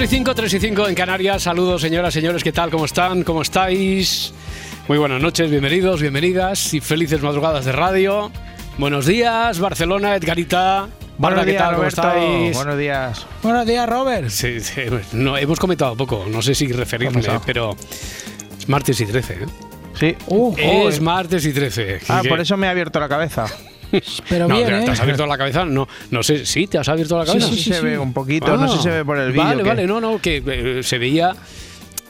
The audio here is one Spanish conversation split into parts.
Cuatro y 5, 3 y 5 en Canarias. Saludos, señoras, señores, ¿qué tal? ¿Cómo están? ¿Cómo estáis? Muy buenas noches, bienvenidos, bienvenidas y felices madrugadas de radio. Buenos días, Barcelona, Edgarita. Barra, Buenos ¿qué días, tal? ¿Cómo Roberto. estáis? Buenos días. Buenos días, Robert. Sí, sí, no, hemos comentado poco, no sé si referirme, pero es martes y 13. ¿eh? Sí. Uh, es joder. martes y 13. ah, que- por eso me ha abierto la cabeza. Pero no, bien, ¿te, ¿eh? te has abierto la cabeza? No, no sé, ¿sí? ¿Te has abierto la cabeza? Sí, sí, se sí. ve un poquito, no sé si se ve por el vídeo. Vale, que- vale, no, no, que eh, se veía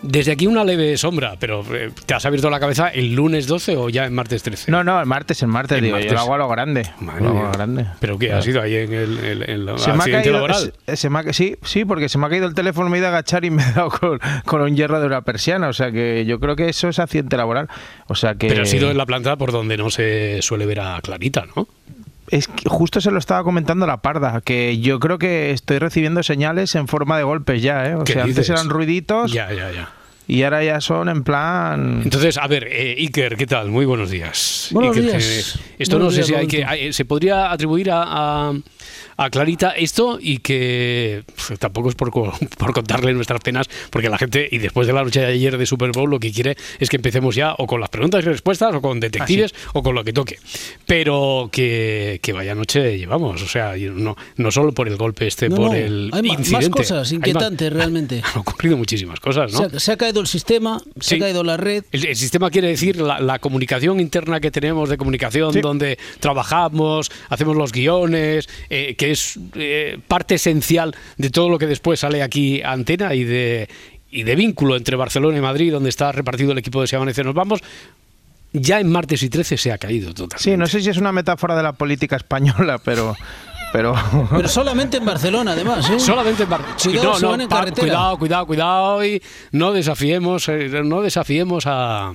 desde aquí una leve sombra, pero eh, ¿te has abierto la cabeza el lunes 12 o ya en martes 13? No, no, el martes, el martes, El digo, martes. yo lo hago a lo grande. Madre lo hago a mía. lo grande. ¿Pero qué? ¿Ha sido ahí en el, en- en la- Se me ha accidente caído, laboral? se- se me ha sí, sí, porque se me ha caído el teléfono, me he ido a agachar y me he dado con, con un hierro de una persiana. O sea que yo creo que eso es accidente laboral. O sea que. Pero ha sido en la planta por donde no se suele ver a Clarita, ¿no? Es que justo se lo estaba comentando la parda, que yo creo que estoy recibiendo señales en forma de golpes ya, ¿eh? O ¿Qué sea, antes eran ruiditos Ya, ya, ya. y ahora ya son en plan. Entonces, a ver, eh, Iker, ¿qué tal? Muy buenos días. Buenos Iker, días. que- esto Buenos no sé días, si hay que. Hay- se podría atribuir a, a- a Clarita esto y que pf, tampoco es por, por contarle nuestras penas, porque la gente, y después de la noche de ayer de Super Bowl, lo que quiere es que empecemos ya o con las preguntas y respuestas, o con detectives, o con lo que toque. Pero que, que vaya noche llevamos, o sea, no, no solo por el golpe este, No, por no, el hay ma- más incidente. cosas Hay inquietantes, realmente. Han ocurrido muchísimas cosas, ¿no? Se, ha, se ha caído el sistema, se Sí. ha caído la red. El, el sistema quiere decir la, la comunicación interna que tenemos de comunicación, Sí. donde trabajamos, hacemos los guiones, eh, que es eh, parte esencial de todo lo que después sale aquí a antena y de, y de vínculo entre Barcelona y Madrid, donde está repartido el equipo de Se Amanece Nos Vamos. Ya en martes y 13 se ha caído totalmente. Sí, no sé si es una metáfora de la política española, pero. pero Pero solamente en Barcelona, además. ¿eh? Solamente en Bar- Cuidado, pa- carretera. Cuidado, cuidado, cuidado y no desafiemos, eh, no desafiemos a,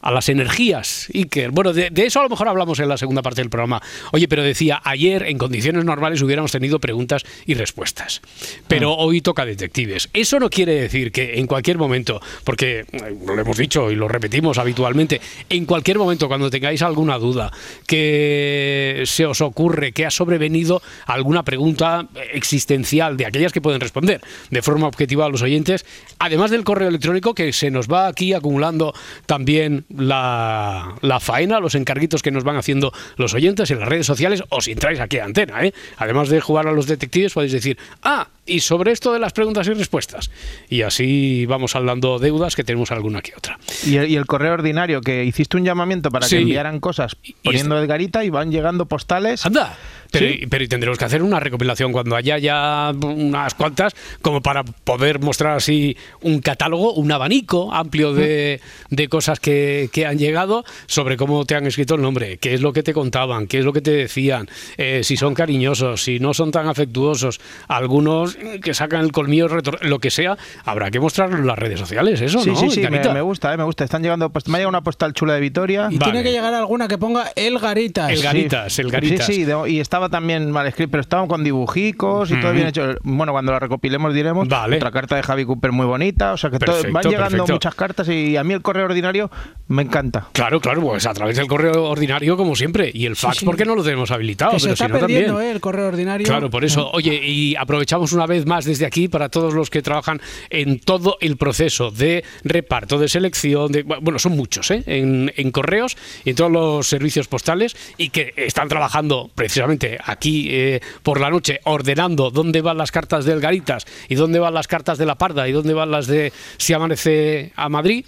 a las energías, Iker. Bueno, de, de eso a lo mejor hablamos en la segunda parte del programa. Oye, pero decía, ayer en condiciones normales hubiéramos tenido preguntas y respuestas, pero Ah. hoy toca detectives. Eso no quiere decir que en cualquier momento, porque eh, lo hemos dicho y lo repetimos habitualmente, en cualquier momento cuando tengáis alguna duda, que se os ocurre que ha sobrevenido alguna pregunta existencial de aquellas que pueden responder de forma objetiva a los oyentes, además del correo electrónico que se nos va aquí acumulando también la, la faena, los encarguitos que nos van haciendo los oyentes en las redes sociales o si entráis aquí a antena, ¿eh? además de jugar a los detectives podéis decir, ah, y sobre esto de las preguntas y respuestas. Y así vamos hablando deudas que tenemos alguna que otra. y, el, y el correo ordinario, que hiciste un llamamiento para Sí. que enviaran cosas Y- y poniendo este- Edgarita y van llegando postales. Anda. Pero, Sí. pero y tendremos que hacer una recopilación cuando haya ya unas cuantas, como para poder mostrar así un catálogo, un abanico amplio de, de cosas que, que han llegado sobre cómo te han escrito el nombre, qué es lo que te contaban, qué es lo que te decían, eh, si son cariñosos, si no son tan afectuosos, algunos que sacan el colmillo, lo que sea, habrá que mostrarlo en las redes sociales, eso, sí, ¿no? sí, sí, me, me gusta, eh, me gusta. Están llegando, post- me ha llegado una postal chula de Vitoria. Y Vale. tiene que llegar alguna que ponga el Garitas. El Garitas, el Garitas. Sí, sí, de- y estaba también mal escrito, pero estaban con dibujicos y todo bien hecho. Bueno, cuando la recopilemos diremos. Vale. Otra carta de Javi Cooper muy bonita. O sea que todo- van llegando perfecto. muchas cartas y a mí el correo ordinario me encanta. Claro, claro, pues a través del correo ordinario como siempre. Y el fax, sí. ¿por qué no lo tenemos habilitado? que se Pero está perdiendo también. ¿eh? el correo ordinario. Claro, por eso. Oye, y aprovechamos una vez más desde aquí para todos los que trabajan en todo el proceso de reparto, de selección, de bueno, son muchos, ¿eh? En, en correos y en todos los servicios postales y que están trabajando precisamente aquí eh, por la noche ordenando dónde van las cartas del Garitas y dónde van las cartas de la Parda y dónde van las de Si amanece a Madrid.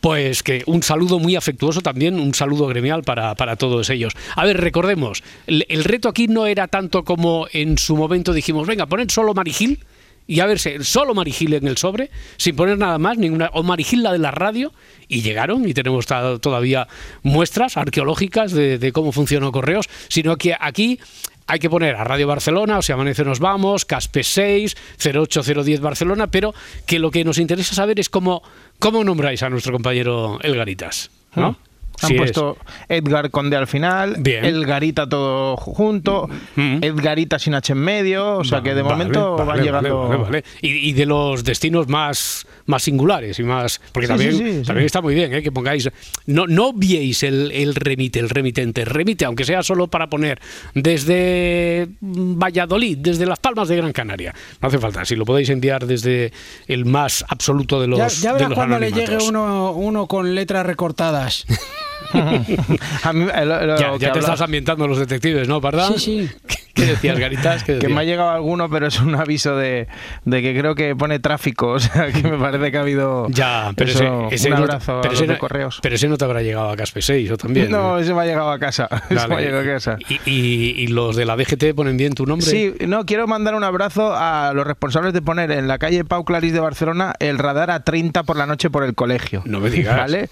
Pues que un saludo muy afectuoso también, un saludo gremial para, para todos ellos. A ver, recordemos, el, reto aquí no era tanto como en su momento dijimos, venga, poned solo Marigil y a verse solo Marigil en el sobre, sin poner nada más, ninguna, o Marigil la de la radio, y llegaron, y tenemos todavía muestras arqueológicas de, cómo funcionó Correos, sino que aquí hay que poner a Radio Barcelona, o si amanece nos vamos, Caspe 6, 08010 Barcelona, pero que lo que nos interesa saber es cómo, cómo nombráis a nuestro compañero Elgaritas, ¿no? Han es- puesto Edgar Conde al final, Bien. Edgarita todo junto, Mm. Edgarita sin H en medio, o sea que de Vale, momento vale, van vale, llegando... vale, vale. Y, y de los destinos más, más singulares y más. Porque Sí, también, sí, sí, sí. también está muy bien ¿eh? que pongáis. No, no obviéis el, el remite, el remitente. Remite, aunque sea solo para poner desde Valladolid, desde Las Palmas de Gran Canaria. No hace falta. Si lo podéis enviar desde el más absoluto de los. Ya, ya de los cuando le llegue uno, uno con letras recortadas. Mí, eh, lo- lo Ya, te estás ambientando los detectives, ¿no, Pardal? Sí, sí. ¿Qué decías, Garitas? ¿Qué Que me ha llegado alguno, pero es un aviso de, de que creo que pone tráfico. O sea, que me parece que ha habido. Ya, pero eso, ese, ese un no- abrazo pero a ese de correos. Pero ese no te habrá llegado a Caspe 6 o también. no, ese me ha llegado a casa. Ese me ha Vale. llegado a casa. ¿Y, y, y los de la DGT ponen bien tu nombre? Sí, no, quiero mandar un abrazo a los responsables de poner en la calle Pau Clarís de Barcelona el radar a 30 por la noche por el colegio. No me digas. ¿Vale?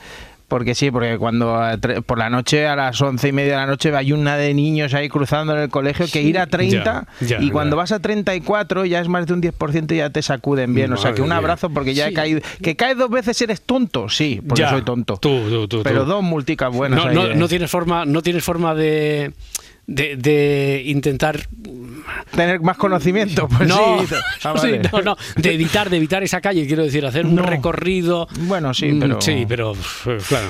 Porque sí, porque cuando tre- por la noche, a las once y media de la noche, hay una de niños ahí cruzando en el colegio que ir a 30 Ya, ya, y cuando ya. vas a 34 ya es más de un 10% y ya te sacuden bien. o sea, que un abrazo porque ya he caído. ¿Que caes dos veces eres tonto? Sí, porque Ya. soy tonto. Tú, tú, tú. Pero tú. dos multicas buenas. no, ahí, no, eh. no tienes forma, no tienes forma de, de, de intentar Tener más conocimiento. Pues no, sí. Ah, sí, no, no, de evitar, de evitar esa calle, quiero decir, hacer un No. recorrido. Bueno, sí, Mm, pero- Sí, pero claro.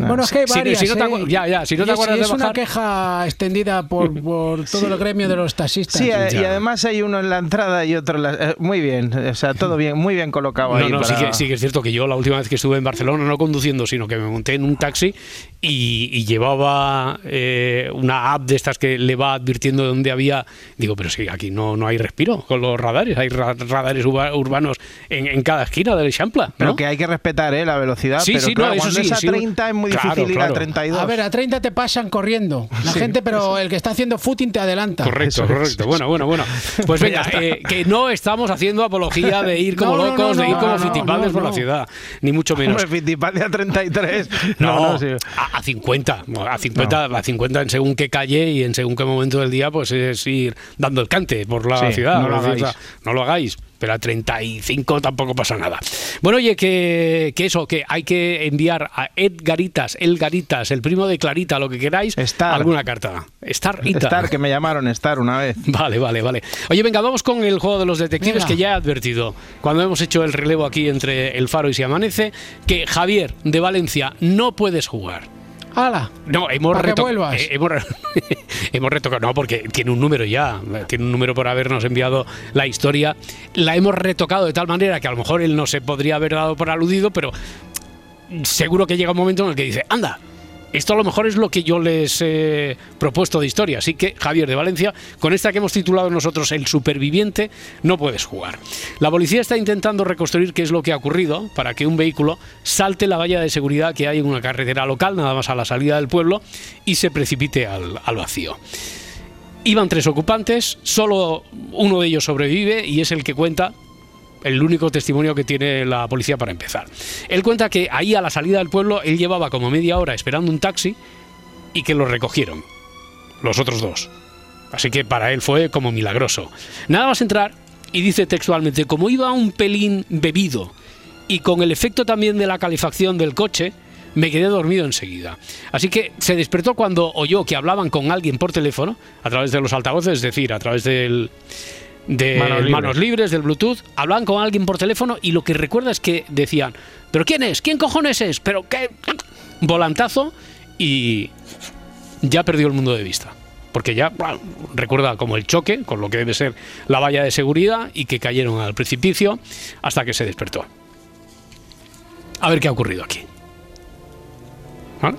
Bueno, es que hay Si- si varias. no te ¿eh? ya, ya, si no te Y es- acuerdas y de es una bajar- queja extendida por, por todo el gremio de los taxistas. Sí, eh, y Ya. además hay uno en la entrada y otro en la... eh, muy bien, o sea, todo bien, muy bien colocado No, ahí. no, sí, para- que, sí que es cierto que yo la última vez que estuve en Barcelona, no conduciendo, sino que me monté en un taxi y, y llevaba eh, una app de estas que le va advirtiendo de dónde había. Digo, pero sí, aquí no, no hay respiro con los radares, hay ra- radares urba- urbanos en, en cada esquina del Champla. Pero ¿no? que hay que respetar ¿eh? la velocidad, Sí, pero sí, no, claro, eso cuando sí, es a sí. 30 es muy Claro, difícil ir claro. a 32. A ver, a 30 te pasan corriendo. La gente, pero el que está haciendo footing te adelanta. Correcto, Eso es, correcto. Bueno, bueno, bueno. Pues venga, eh, que no estamos haciendo apología de ir como No, no, locos, no, de ir no, como no, fitipaldes no, por la no. ciudad, ni mucho menos. Hombre, a 33. No, No, no, sí. a, a 50, a 50, a 50 en según qué calle y en según qué momento del día, pues es ir dando el cante por la Sí, ciudad. no lo hagáis. o sea, no lo hagáis. Pero a 35 tampoco pasa nada. Bueno, oye, que, que eso, que hay que enviar a Edgaritas, Elgaritas, el primo de Clarita, lo que queráis, Star. alguna carta. Star, Star, que me llamaron Star una vez. Vale, vale, vale. Oye, venga, vamos con el juego de los detectives que ya he advertido cuando hemos hecho el relevo aquí entre el faro y si amanece, que Javier de Valencia no puedes jugar. ¡Hala! No, hemos Pa' que reto- vuelvas. eh, hemos retocado, no, porque tiene un número ya, tiene un número por habernos enviado la historia. La hemos retocado de tal manera que a lo mejor él no se podría haber dado por aludido, pero seguro que llega un momento en el que dice, anda, esto a lo mejor es lo que yo les he propuesto de historia. Así que, Javier de Valencia, con esta que hemos titulado nosotros El superviviente, no puedes jugar. La policía está intentando reconstruir qué es lo que ha ocurrido para que un vehículo salte la valla de seguridad que hay en una carretera local, nada más a la salida del pueblo, y se precipite al, al vacío. Iban tres ocupantes, solo uno de ellos sobrevive y es el que cuenta el único testimonio que tiene la policía para empezar. Él cuenta que ahí a la salida del pueblo él llevaba como media hora esperando un taxi y que lo recogieron, los otros dos. Así que para él fue como milagroso. Nada más entrar y dice textualmente, como iba un pelín bebido y con el efecto también de la calefacción del coche, me quedé dormido enseguida. Así que se despertó cuando oyó que hablaban con alguien por teléfono, a través de los altavoces, es decir, a través del, de Manos libres. manos libres, del Bluetooth, hablaban con alguien por teléfono y lo que recuerda es que decían, ¿pero quién es? ¿Quién cojones es? ¿Pero qué? Volantazo y ya perdió el mundo de vista. Porque ya bueno, recuerda como el choque, con lo que debe ser la valla de seguridad, y que cayeron al precipicio hasta que se despertó. A ver qué ha ocurrido aquí. ¿Vale?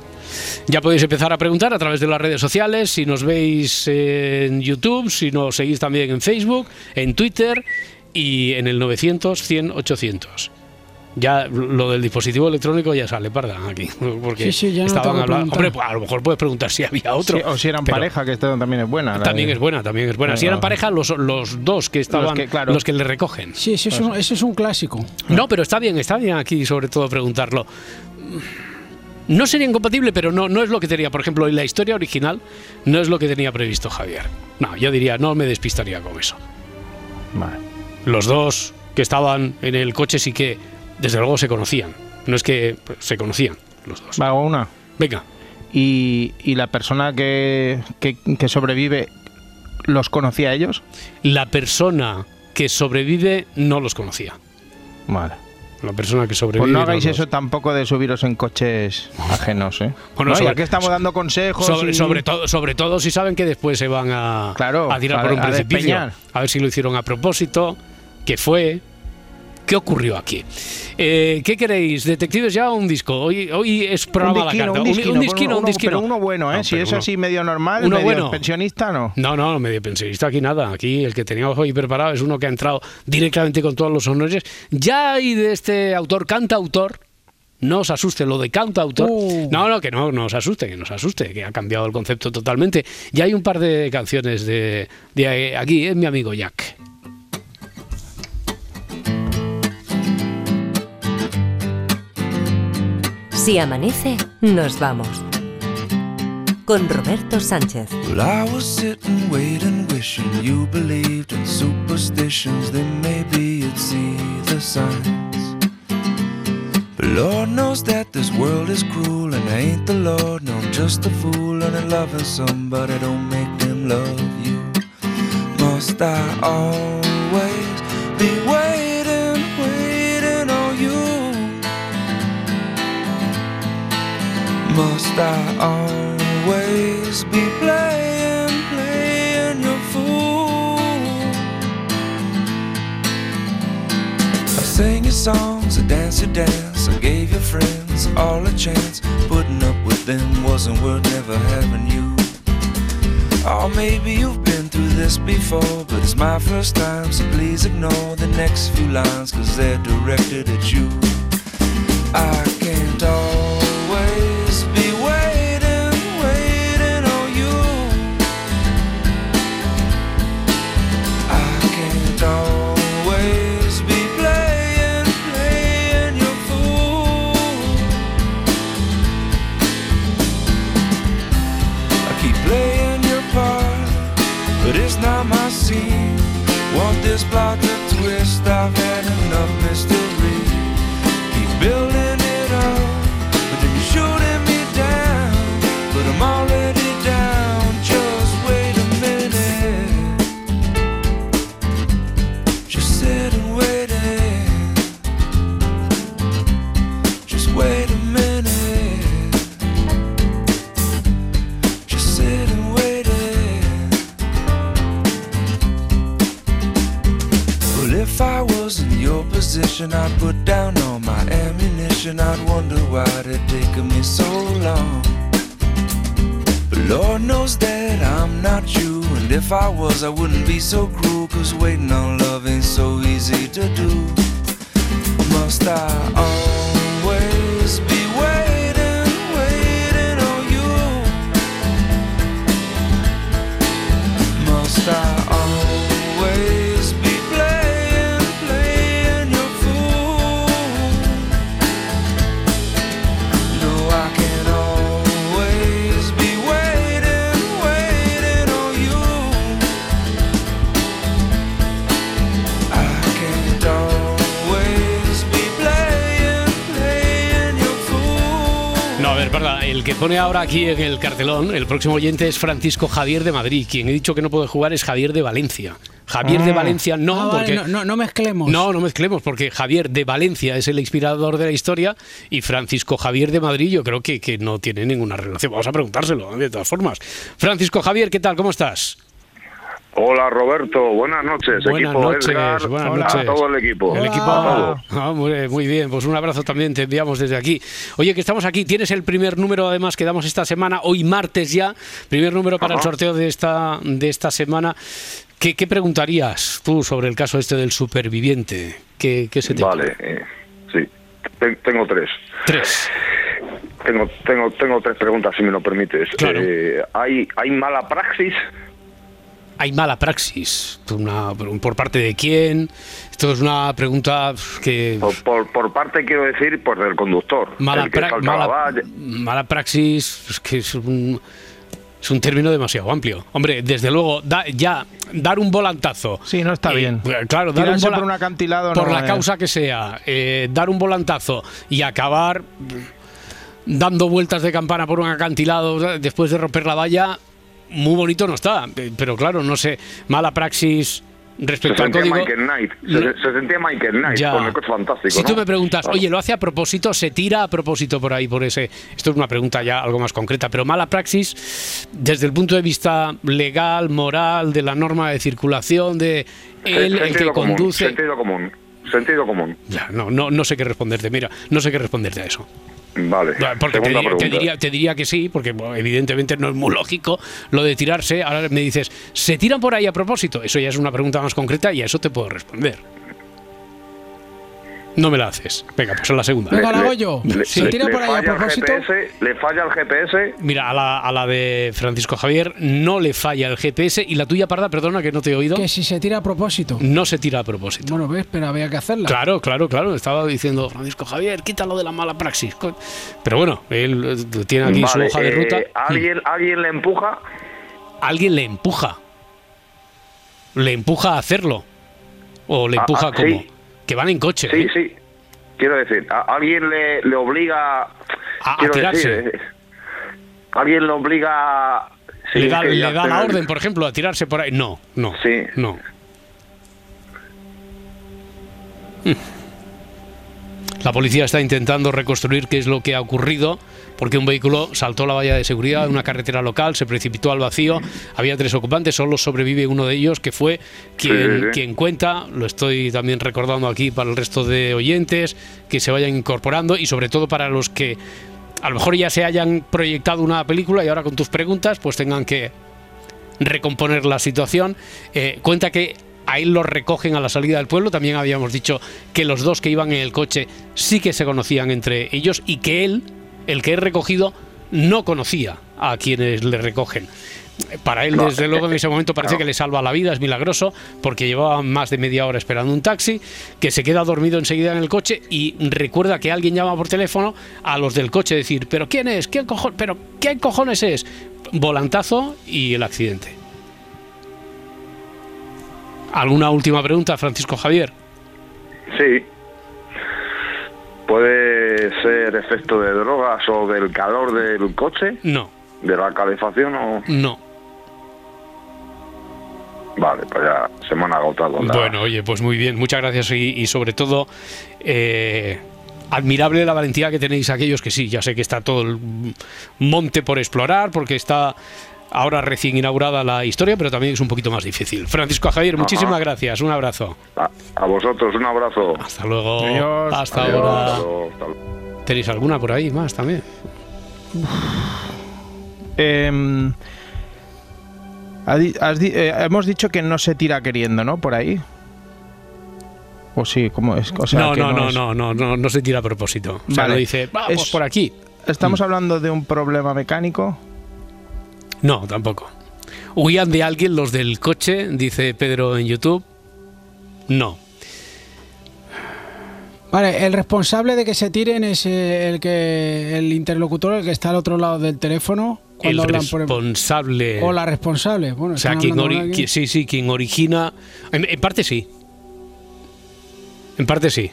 Ya podéis empezar a preguntar a través de las redes sociales, si nos veis en YouTube, si nos seguís también en Facebook, en Twitter y en el 900 100 800. Ya lo del dispositivo electrónico ya sale parda aquí. Porque Sí, sí, ya no estaban que hablando. Hombre, pues a lo mejor puedes preguntar si había otro. Sí, o si eran pareja, que esto también es buena. También de- es buena, también es buena. Si eran pareja, los, los dos que estaban, los que, que, claro. le recogen. Sí, ese es, un, ese es un clásico. No, pero está bien, está bien aquí sobre todo preguntarlo. No sería incompatible, pero no, no es lo que tenía. Por ejemplo, en la historia original no es lo que tenía previsto Javier. No, yo diría, no me despistaría con eso. Vale. Los dos que estaban en el coche sí que, desde luego, se conocían. No es que pues, se conocían los dos. Va, una. Venga. Y, y la persona que, que, que sobrevive, ¿los conocía a ellos? La persona que sobrevive no los conocía. Vale. La persona que sobrevive. Pues no hagáis los eso tampoco de subiros en coches ajenos, ¿eh? Bueno, No, sobre- ya que estamos dando consejos. Sobre, y- sobre todo, sobre todo si saben que después se van a, Claro, a tirar a- por un a precipicio. despeñar. A ver si lo hicieron a propósito, qué fue, qué ocurrió aquí. Eh, ¿Qué queréis? ¿Detectives ya un disco? Hoy, hoy es Un programa la disquino, carta. un disquino, un disquino, uno- un disquino. Pero uno bueno, ¿eh? No, si es uno- así medio normal, uno medio bueno. pensionista, no. No, no, medio pensionista aquí nada. Aquí el que teníamos hoy preparado es uno que ha entrado directamente con todos los honores. Ya hay de este autor, cantautor. No os asuste lo de cantautor. Uh. No, no, que no, no os asuste, que no os asuste, que ha cambiado el concepto totalmente. Ya hay un par de canciones de, de aquí, es mi amigo Jack. Si amanece, nos vamos. Con Roberto Sánchez. Well, I was sitting, waiting, wishing you believed in superstitions. Then maybe you'd see the signs. But Lord knows that this world is cruel, and I ain't the Lord. No, I'm just a fool, and in loving somebody don't make them love you. Must I always be waiting, Must I always be playing, playing your fool? I sang your songs, I danced your dance, I gave your friends all a chance. Putting up with them wasn't worth never having you. Oh, maybe you've been through this before, but it's my first time, so please ignore the next few lines, cause they're directed at you. I his blood I'd wonder why it taken me so long. But Lord knows that I'm not you. And if I was, I wouldn't be so cruel. Cause waiting on love ain't so easy to do. Must I always que pone ahora aquí en el cartelón, el próximo oyente es Francisco Javier de Madrid. Quien he dicho que no puede jugar es Javier de Valencia. Javier de Valencia no, Ah, porque... no, no, no mezclemos. No, no mezclemos, porque Javier de Valencia es el inspirador de la historia y Francisco Javier de Madrid yo creo que, que no tiene ninguna relación. Vamos a preguntárselo, de todas formas. Francisco Javier, ¿qué tal? ¿Cómo estás? Hola Roberto, buenas noches. Buenas equipo noches, Edgar, buenas a noches. todo el equipo. El equipo. A. Ah, muy, bien, pues un abrazo también te enviamos desde aquí. Oye, que estamos aquí, tienes el primer número además que damos esta semana, hoy martes ya, primer número para el sorteo de esta, de esta semana. ¿Qué, qué preguntarías tú sobre el caso este del superviviente? ¿Qué, qué se te Vale, eh, sí. Ten- tengo tres. Tres. Tengo, tengo, tengo tres preguntas, si me lo permites. Claro. Eh, ¿hay, ¿Hay mala praxis? Hay mala praxis. Una- ¿Por parte de quién? Esto es una pregunta que... Por, por, por parte, quiero decir, pues del conductor. Mala, pra- mala, mala praxis es que es un, es un término demasiado amplio. Hombre, desde luego, da- ya dar un volantazo. Sí, no está eh, bien. Claro, dar un Tirarse por un acantilado Por no la es- causa que sea, eh, dar un volantazo y acabar dando vueltas de campana por un acantilado después de romper la valla, muy bonito no está. Pero claro, no sé, mala praxis Se respecto al sentía código. Michael Knight. Se, No. se sentía Michael Knight Ya. con el coche fantástico. Si tú ¿no? me preguntas, Claro. oye, ¿lo hace a propósito? ¿Se tira a propósito por ahí, por ese? Esto es una pregunta ya algo más concreta, pero mala praxis desde el punto de vista legal, moral, de la norma de circulación, de él, el que común, conduce. Sentido común. Sentido común. Ya, no, no, no sé qué responderte, mira, no sé qué responderte a eso. Vale. Porque te diría, te, diría, te diría que sí, porque bueno, evidentemente no es muy lógico lo de tirarse. Ahora me dices, ¿se tiran por ahí a propósito? Eso ya es una pregunta más concreta y a eso te puedo responder. No me la haces. Venga, pues a la segunda. Venga, la hago yo. Le- ¿Se le- tira le por ahí a propósito? GPS, le falla el GPS. Mira, a la, a la de Francisco Javier no le falla el GPS y la tuya, Parda, perdona que no te he oído, Que si se tira a propósito. no se tira a propósito. Bueno, ves, pero había que hacerla. Claro, claro, claro. Estaba diciendo Francisco Javier, quítalo de la mala praxis. Pero bueno, él eh, tiene aquí su hoja de eh, ruta. ¿alguien, ¿Alguien le empuja? Alguien le empuja. Le empuja a hacerlo. O le Ah, empuja ah, como. sí. Que van en coche. Sí, ¿eh? sí. Quiero decir, ¿a- ¿alguien le, le obliga A- tirarse. decir, eh, ¿Alguien le obliga... sí, le da, le da la orden, por ejemplo, a tirarse por ahí. No, no. Sí. No. Mm. La policía está intentando reconstruir qué es lo que ha ocurrido, porque un vehículo saltó la valla de seguridad en una carretera local, se precipitó al vacío, había tres ocupantes, solo sobrevive uno de ellos, que fue quien, Sí, sí, sí. quien cuenta, lo estoy también recordando aquí para el resto de oyentes, que se vayan incorporando y sobre todo para los que a lo mejor ya se hayan proyectado una película y ahora con tus preguntas pues tengan que recomponer la situación. Eh, cuenta que a él lo recogen a la salida del pueblo. También habíamos dicho que los dos que iban en el coche sí que se conocían entre ellos y que él, el que es recogido, no conocía a quienes le recogen. Para él, No, desde luego, en ese momento parece que le salva la vida, es milagroso, porque llevaba más de media hora esperando un taxi, que se queda dormido enseguida en el coche y recuerda que alguien llama por teléfono a los del coche, decir, ¿pero quién es? ¿Quién cojones? ¿Pero qué cojones es? Volantazo y el accidente. ¿Alguna última pregunta, Francisco Javier? Sí. ¿Puede ser efecto de drogas o del calor del coche? No, ¿De la calefacción o...? no. Vale, pues ya se me han agotado. la- Bueno, oye, pues muy bien, muchas gracias y, y sobre todo eh, admirable la valentía que tenéis aquellos que sí, ya sé que está todo el monte por explorar porque está ahora recién inaugurada la historia, pero también es un poquito más difícil. Francisco Javier, muchísimas gracias, un abrazo. A, a vosotros, un abrazo. Hasta luego. Adiós. Hasta Adiós, ahora. hasta luego, hasta luego. ¿Tenéis alguna por ahí más también? Em, has di- eh, hemos dicho que no se tira queriendo, ¿no? Por ahí. O sí, ¿cómo es? O sea, no, que no, no, es- no, no, no, no se tira a propósito. O sea, Vale. no dice, vamos Es- por aquí. Estamos hablando de un problema mecánico. No, tampoco. ¿Huían de alguien los del coche? Dice Pedro en YouTube. No. Vale, el responsable de que se tiren es eh, el que el interlocutor, el que está al otro lado del teléfono cuando el por responsable. o la responsable. Bueno, o sea, quien ori- sí, sí, quien origina. En, en parte sí. En parte sí.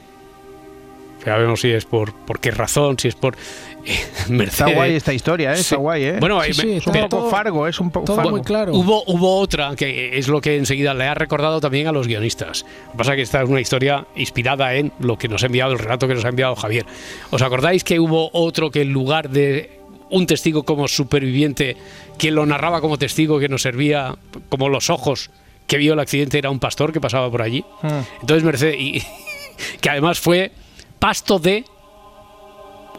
Ya vemos si es por, por qué razón, si es por. eh, Está Mercedes. guay esta historia, ¿eh? Está Sí. guay, ¿eh? Bueno, Sí, eh, sí, es un poco todo- fargo, es un poco todo fargo. muy claro. Hubo, hubo otra que es lo que enseguida le ha recordado también a los guionistas. Lo que pasa es que esta es una historia inspirada en lo que nos ha enviado, el relato que nos ha enviado Javier. ¿Os acordáis que hubo otro que en lugar de un testigo como superviviente, que lo narraba como testigo, que nos servía como los ojos que vio el accidente, era un pastor que pasaba por allí? Hmm. Entonces Mercedes, y, que además fue pasto de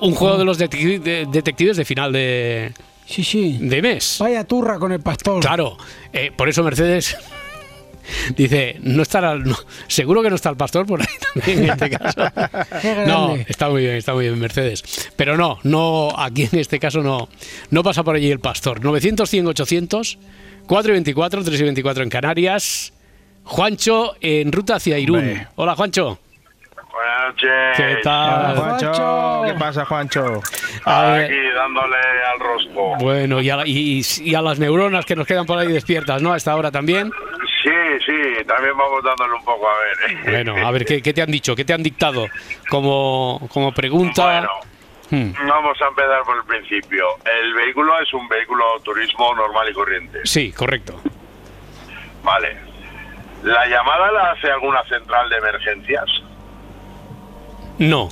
un juego de los detecti- de- detectives de final de, Sí, sí. de mes. Vaya turra con el pastor. Claro, eh, por eso Mercedes Dice, no estará, no, seguro que no está el pastor por ahí también en este caso. No, está muy bien, está muy bien, Mercedes. Pero no, no, aquí en este caso no, no pasa por allí el pastor. 900, 100, 800, 4 y 24, 3 y 24 en Canarias. Juancho en ruta hacia Irún. Hombre. Hola, Juancho. Buenas noches. ¿Qué tal? Juancho, Juancho. ¿qué pasa, Juancho? A ver, Aquí dándole al rosco. bueno, y a, la- y- y a las neuronas que nos quedan por ahí despiertas, ¿no? A esta hora también. Sí, sí, también vamos dándole un poco a ver. ¿eh? Bueno, a ver, ¿qué, qué te han dicho? ¿Qué te han dictado como, como pregunta? Bueno, Hmm, vamos a empezar por el principio. El vehículo es un vehículo turismo normal y corriente. Sí, correcto. Vale. ¿La llamada la hace alguna central de emergencias? No,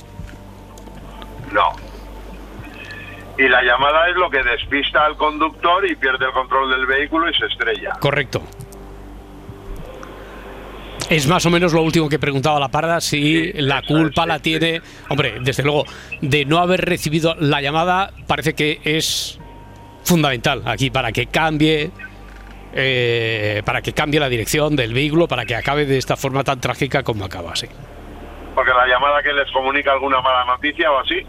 No. Y la llamada es lo que despista al conductor y pierde el control del vehículo y se estrella. correcto. Es más o menos lo último que preguntaba la parda, si Sí, la culpa es, la sí, tiene... Hombre, desde luego, de no haber recibido la llamada parece que es fundamental aquí para que cambie... eh, para que cambie la dirección del vehículo, para que acabe de esta forma tan trágica como acaba, sí. Porque la llamada que les comunica alguna mala noticia o así.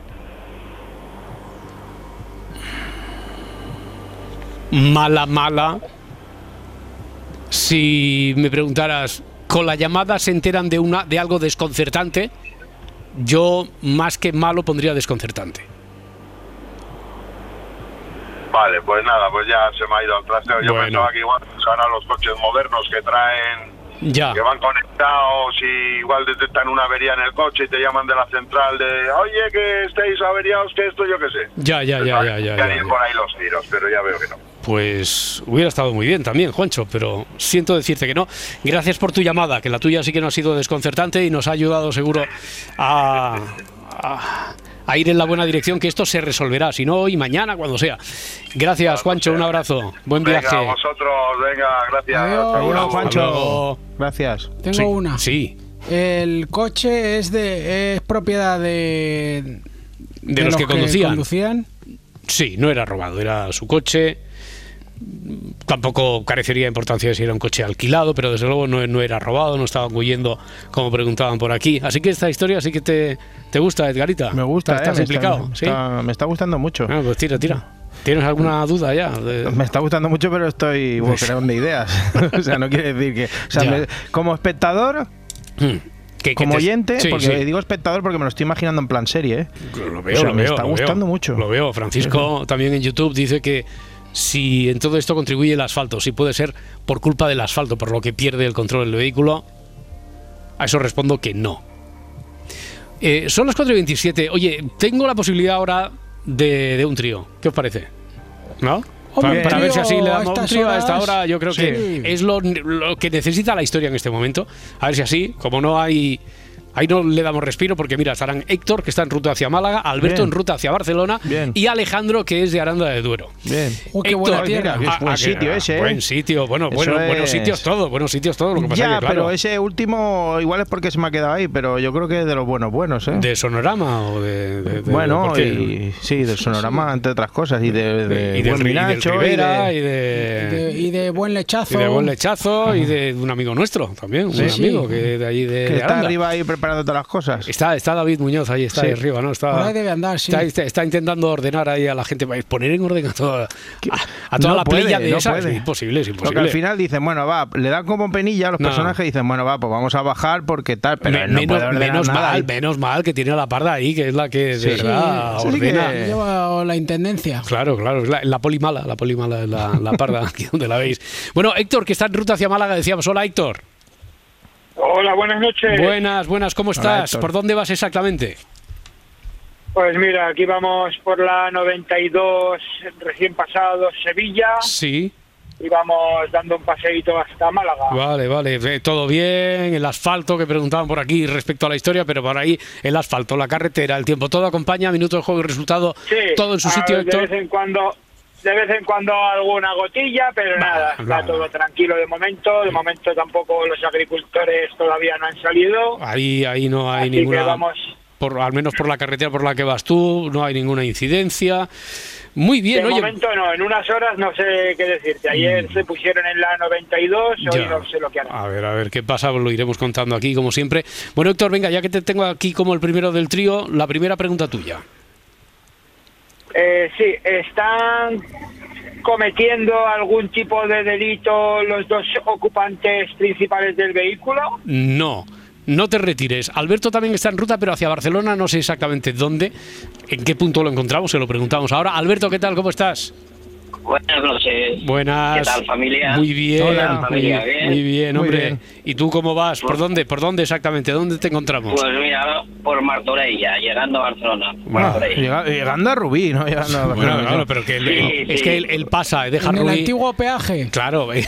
mala, mala. Si me preguntaras, con la llamada se enteran de una de algo desconcertante, yo más que malo pondría desconcertante. Vale, pues nada, pues ya se me ha ido al trasteo. Yo Bueno. pensaba que igual ahora los coches modernos que traen, Ya, que van conectados y igual detectan una avería en el coche y te llaman de la central de, oye, que estéis averiados, que esto, yo qué sé. ya, ya, ya, ya, ya, ya, ir ya. por ahí los tiros, pero ya veo que no. Pues hubiera estado muy bien también, Juancho, pero siento decirte que no. Gracias por tu llamada, que la tuya sí que no ha sido desconcertante y nos ha ayudado seguro a, a- a ir en la buena dirección, que esto se resolverá, si no hoy, mañana, cuando sea. Gracias, Juancho, un abrazo. Buen Venga, viaje. vosotros, venga, gracias. Adiós. Luego. Juancho. Gracias. Tengo Sí, una. Sí, El coche es de es propiedad de de, los, que conducían. conducían. Sí, no era robado, era su coche. Tampoco carecería de importancia de si era un coche alquilado, pero desde luego no, no era robado, no estaban huyendo como preguntaban por aquí. Así que esta historia sí que te, te gusta, Edgarita. Me gusta, ¿Estás eh, me implicado? Está, ¿Sí? está- me está gustando mucho. Ah, pues tira, tira. ¿Tienes alguna duda ya? De- Me está gustando mucho, pero estoy creando ideas. o sea, no quiere decir que. O sea, me- como espectador, Hmm. Que- que como te- oyente, Sí, porque sí. digo espectador porque me lo estoy imaginando en plan serie, ¿eh? Lo O veo, sea, lo me veo, está lo gustando veo. mucho. Lo veo. Francisco también en YouTube dice que si en todo esto contribuye el asfalto, si puede ser por culpa del asfalto, por lo que pierde el control del vehículo, a eso respondo que no. Eh, son las 4 y 27. Oye, tengo la posibilidad ahora de, de un trío. ¿Qué os parece? ¿No? Hombre, para, ver si así le a damos un trío a esta hora, yo creo sí. que es lo, lo que necesita la historia en este momento. A ver si así, como no hay. Ahí no le damos respiro porque mira, estarán Héctor, que está en ruta hacia Málaga, Alberto Bien. en ruta hacia Barcelona Bien. y Alejandro, que es de Aranda de Duero. Bien. Uy, qué Héctor, buena tierra. Es buen que- sitio ese, ¿eh? Buen sitio, bueno, bueno, buenos sitios todo, buenos sitios todo. Lo que pasa Ya, que, claro, pero ese último igual es porque se me ha quedado ahí, pero yo creo que es de los buenos buenos, ¿eh? ¿De Sonorama o de.? de- de- bueno, y sí, del sonorama, entre otras cosas, y de, de, y del, buen Ri- y del Minacho, y Rivera y de- de, Y de, y de buen lechazo. y de buen lechazo y de un amigo nuestro también, un Sí, buen sí. amigo que de allí de, que de está Aranda. arriba ahí preparando todas las cosas. Está, está David Muñoz ahí, está Sí. ahí arriba, ¿no? Está, ahí debe andar, sí. está, está- está intentando ordenar ahí a la gente, poner en orden a toda, a, a toda No la puede, playa de no esas. puede. Es imposible, es Porque imposible. al final dicen, bueno, va, le dan como penilla a los No. personajes y dicen, bueno, va, pues vamos a bajar porque tal, pero Me- él no menos, puede menos nada mal, ahí. menos mal que tiene a la parda ahí, que es la que de Sí. verdad Sí, sí que- ordena. Lleva la intendencia. Claro, claro, es la, la poli mala, la poli mala es la, la parda, aquí donde la veis. Bueno, Héctor, que está en ruta hacia Málaga, decíamos, hola Héctor. Hola, buenas noches. Buenas, buenas, ¿cómo estás? ¿Por dónde vas exactamente? Pues mira, aquí vamos por la 92, recién pasado Sevilla, Sí, y vamos dando un paseíto hasta Málaga. vale, vale, todo bien, el asfalto que preguntaban por aquí respecto a la historia, pero por ahí el asfalto, la carretera, el tiempo, todo acompaña, minuto de juego y resultado, Sí, todo en su a- sitio, de Héctor. vez en cuando de vez en cuando alguna gotilla, pero nada, está todo tranquilo de momento. De momento tampoco los agricultores todavía no han salido. Ahí, ahí no hay así ninguna... que vamos, por, al menos por la carretera por la que vas tú, no hay ninguna incidencia. Muy bien, de oye. momento no, en unas horas no sé qué decirte. Ayer se pusieron en la 92, hoy Mm. Ya. no sé lo que harán. A ver, a ver qué pasa, lo iremos contando aquí como siempre. Bueno, Héctor, venga, ya que te tengo aquí como el primero del trío, la primera pregunta tuya. Eh, sí, están cometiendo algún tipo de delito los dos ocupantes principales del vehículo. No, no te retires. Alberto también está en ruta, pero hacia Barcelona, no sé exactamente dónde, en qué punto lo encontramos, se lo preguntamos ahora. Alberto, ¿qué tal? ¿Cómo estás? Buenas noches. Buenas. ¿Qué tal, familia? Muy bien, ¿Qué tal, muy, bien, muy bien, Muy hombre. bien. ¿Y tú cómo vas? ¿Por dónde? ¿Por dónde exactamente? ¿Dónde te encontramos? Pues mira, por Martorella, llegando a Barcelona. Ah, Martorella. llega- llegando a Rubí, ¿no? Llegando a Bueno, claro, pero que él- Sí, es sí. que él, él pasa, deja En el Rubí. antiguo peaje. Claro, eh,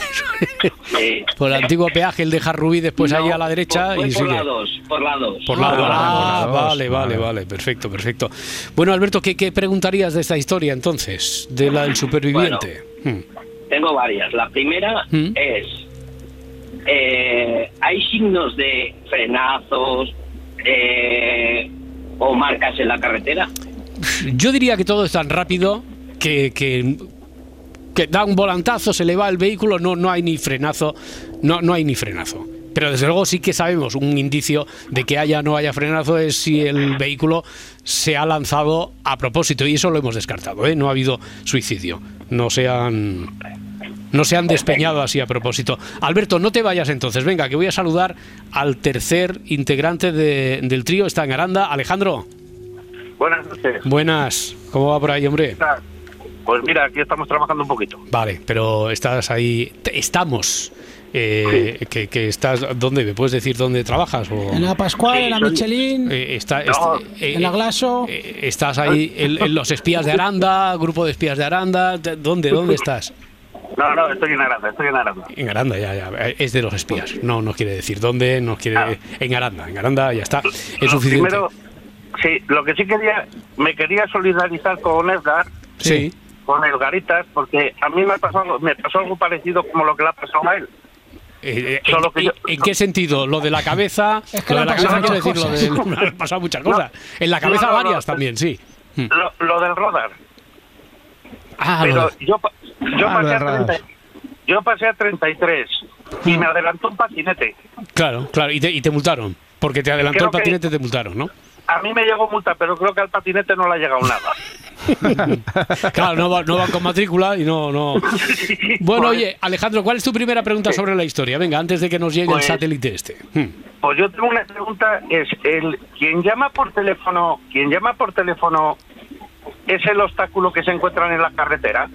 Sí. por el antiguo peaje, él deja Rubí después No, ahí a la derecha por, y por sigue. la 2, por la 2. Por la Ah, dos. por la Ah, dos, vale, vale, vale. vale, perfecto, perfecto. Bueno, Alberto, ¿qué, qué preguntarías de esta historia entonces? De la del superviviente. Hmm. Tengo varias. La primera ¿Mm? es, eh, ¿hay signos de frenazos eh, o marcas en la carretera? Yo diría que todo es tan rápido que, que, que da un volantazo, se le va el vehículo, no, no hay ni frenazo, no, no hay ni frenazo. Pero desde luego sí que sabemos un indicio de que haya o no haya frenazo es si el vehículo se ha lanzado a propósito y eso lo hemos descartado, ¿eh? no ha habido suicidio, no se han no se han despeñado así a propósito. Alberto, no te vayas entonces, venga, que voy a saludar al tercer integrante de- del trío, está en Aranda, Alejandro. Buenas noches. Buenas, ¿cómo va por ahí, hombre? Pues mira, aquí estamos trabajando un poquito. Vale, pero estás ahí, estamos. Eh, que, que estás, ¿dónde? ¿Me puedes decir dónde trabajas? O, En la Pascual, Sí, en la soy- Michelin, Eh, está- No, est- eh, en la Glaso. eh, ¿Estás ahí en, en los espías de Aranda, grupo de espías de Aranda? ¿De- ¿Dónde, dónde estás? No, no, estoy en Aranda, estoy en Aranda. En Aranda, ya, ya. Es de los espías. No nos quiere decir dónde, nos quiere. Ah. En Aranda, en Aranda, ya está. Es Lo suficiente. Primero, sí, lo que sí quería, me quería solidarizar con Edgar, Sí. con Edgaritas, porque a mí me pasó, algo- me pasó algo parecido como lo que le ha pasado a él. Eh, eh, Solo que en, yo- ¿En qué sentido? Lo de la cabeza. Es que lo de la cabeza quiero muchas decir, lo de. han pasado muchas cosas. En la cabeza No, no, no, varias no. también, sí. Lo, lo del rodar. Ah, lo Pero de- yo, yo, Ah, pasé lo de a rodar. 30 yo pasé a 33 y me adelantó un patinete. Claro, claro. Y te, y te multaron. Porque te adelantó Creo el que- patinete, te multaron, ¿no? A mí me llegó multa, pero creo que al patinete no le ha llegado nada. Claro, no, va- no van con matrícula y no, no. Bueno, oye, Alejandro, ¿cuál es tu primera pregunta sobre la historia? Venga, antes de que nos llegue el Pues- satélite este. Hmm. Pues yo tengo una pregunta, es el quien llama por teléfono, quien llama por teléfono es el obstáculo que se encuentran en la carretera,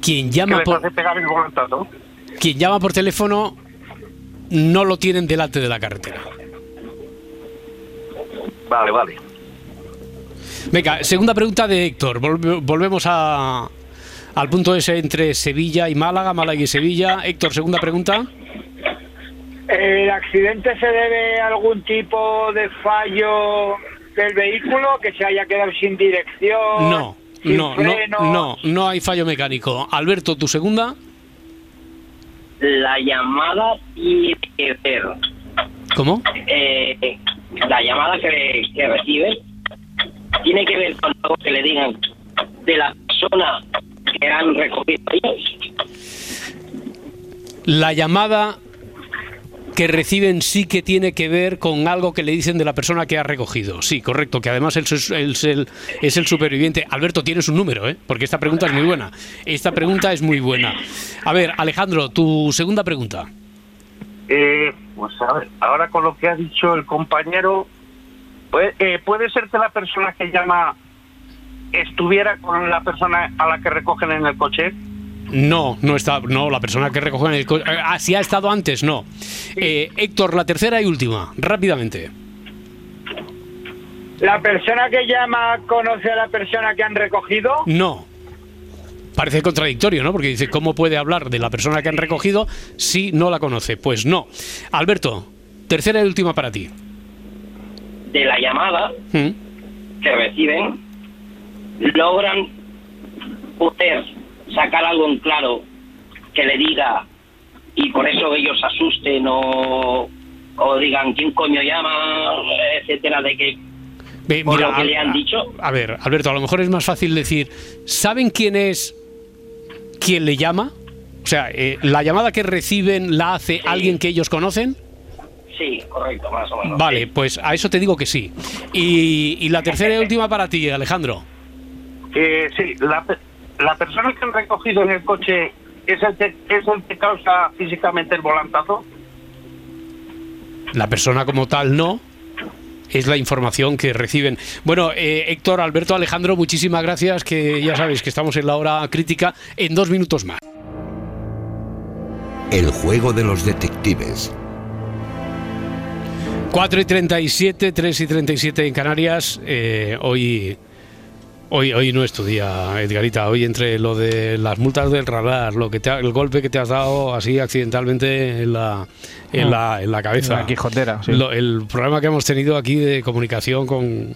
Quien que llama les por, hace pegar el volantazo. quien llama por teléfono no lo tienen delante de la carretera. Vale, vale. Venga, segunda pregunta de Héctor. Volve- volvemos a, al punto ese entre Sevilla y Málaga, Málaga y Sevilla. Héctor, segunda pregunta. ¿El accidente se debe a algún tipo de fallo del vehículo que se haya quedado sin dirección? No, sin no, no, frenos? no, no hay fallo mecánico. Alberto, tu segunda. La llamada tiene que ver, ¿Cómo? eh, la llamada que, que recibe tiene que ver con algo que le digan de la persona que han recogido ellos. La llamada que reciben sí que tiene que ver con algo que le dicen de la persona que ha recogido. Sí, correcto, que además él es el, es el, es el superviviente. Alberto, tienes un número, ¿eh? Porque esta pregunta es muy buena. Esta pregunta es muy buena. A ver, Alejandro, tu segunda pregunta. Eh, pues a ver, ahora con lo que ha dicho el compañero, puede, eh, puede ser que la persona que llama estuviera con la persona a la que recogen en el coche. No, no está, no, la persona que recoge en el coche. Ah, si ha estado antes, no. Eh, Héctor, la tercera y última, rápidamente. ¿La persona que llama conoce a la persona que han recogido? No. Parece contradictorio, ¿no? Porque dice, ¿cómo puede hablar de la persona que han recogido si no la conoce? Pues no. Alberto, tercera y última para ti. De la llamada ¿Mm? que reciben, logran poder sacar algo en claro que le diga y por eso ellos se asusten o, o digan quién coño llama, etcétera, de que Ve, por mira, lo que a- le han dicho. A ver, Alberto, a lo mejor es más fácil decir, ¿saben quién es quien le llama? O sea, eh, la llamada que reciben la hace alguien que ellos conocen. Sí, correcto, más o menos. Vale, pues a eso te digo que sí. Y, y la tercera y última para ti, Alejandro. Eh, sí, la, la persona que han recogido en el coche es el que, es el que causa físicamente el volantazo. La persona como tal no. Es la información que reciben. Bueno, eh, Héctor, Alberto, Alejandro, muchísimas gracias, que ya sabéis que estamos en la hora crítica en dos minutos más. El juego de los detectives. 4 y 37, 3 y 37 en Canarias. Eh, hoy, hoy, hoy no es tu día, Edgarita. Hoy entre lo de las multas del radar, lo que te ha- el golpe que te has dado así accidentalmente en la, en la, en la cabeza. La Quijotera, sí. Lo- el problema que hemos tenido aquí de comunicación con,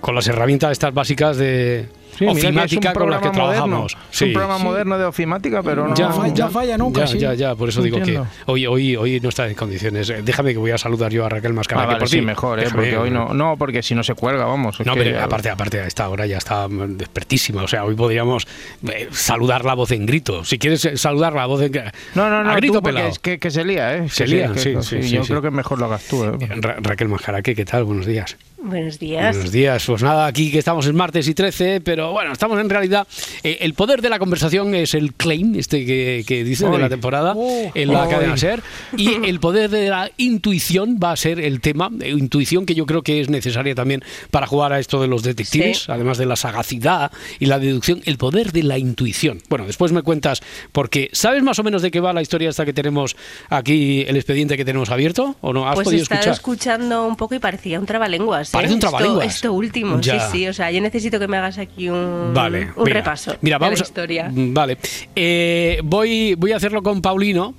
con las herramientas estas básicas de Sí, ofimática con las que programa moderno. trabajamos. Es un Sí. programa moderno de ofimática, pero no. Ya, falla- ya falla nunca, ya, sí. ya, ya, por eso No digo entiendo. que hoy, hoy, hoy no está en condiciones. Eh, Déjame que voy a saludar yo a Raquel Mascara. Ah, que vale, por sí, mejor, ¿eh? Porque hoy no, no, porque si no se cuelga, vamos. No, que- pero aparte, aparte, a esta hora ya está mm, despertísima. O sea, hoy podríamos eh, saludar la voz en grito. Si quieres eh, saludar la voz en No, no, no, a grito tú, pelado. es que, que se lía, ¿eh? Se lía, que- sí, sí, sí, Yo sí. creo que mejor lo hagas tú, ¿eh? Ra- Raquel Mascaraque, ¿qué tal? Buenos días. Buenos días. Buenos días. Pues nada, aquí que estamos en martes y 13, pero bueno, estamos en realidad. eh, el poder de la conversación es el claim, este que, que dicen de la temporada en la Uy. cadena Ser. Y el poder de la intuición va a ser el tema. eh, intuición que yo creo que es necesaria también para jugar a esto de los detectives, Sí. además de la sagacidad y la deducción. El poder de la intuición. Bueno, después me cuentas, porque ¿sabes más o menos de qué va la historia esta que tenemos aquí, el expediente que tenemos abierto? ¿O no? ¿Has Pues he podido estado escuchar? escuchando un poco y parecía un trabalenguas. ¿Eh? Parece un trabalenguas. Esto, último, Ya. sí, sí. O sea, yo necesito que me hagas aquí un, Vale, un mira, repaso Mira, de vamos la a- historia. Mm, Vale. Eh, voy, voy a hacerlo con Paulino,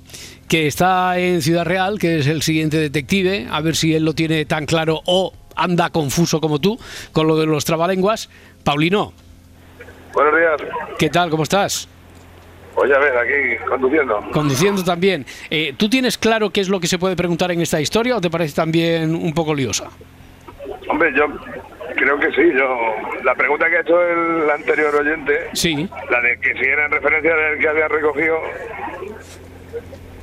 que está en Ciudad Real, que es el siguiente detective, a ver si él lo tiene tan claro o anda confuso como tú con lo de los trabalenguas. Paulino, Buenos días. ¿qué tal? ¿Cómo estás? Pues ya ves, aquí conduciendo. Conduciendo también. Eh, ¿Tú tienes claro qué es lo que se puede preguntar en esta historia o te parece también un poco liosa? Hombre, yo creo que sí. Yo La pregunta que ha hecho el anterior oyente, Sí. la de que si era en referencia del que había recogido,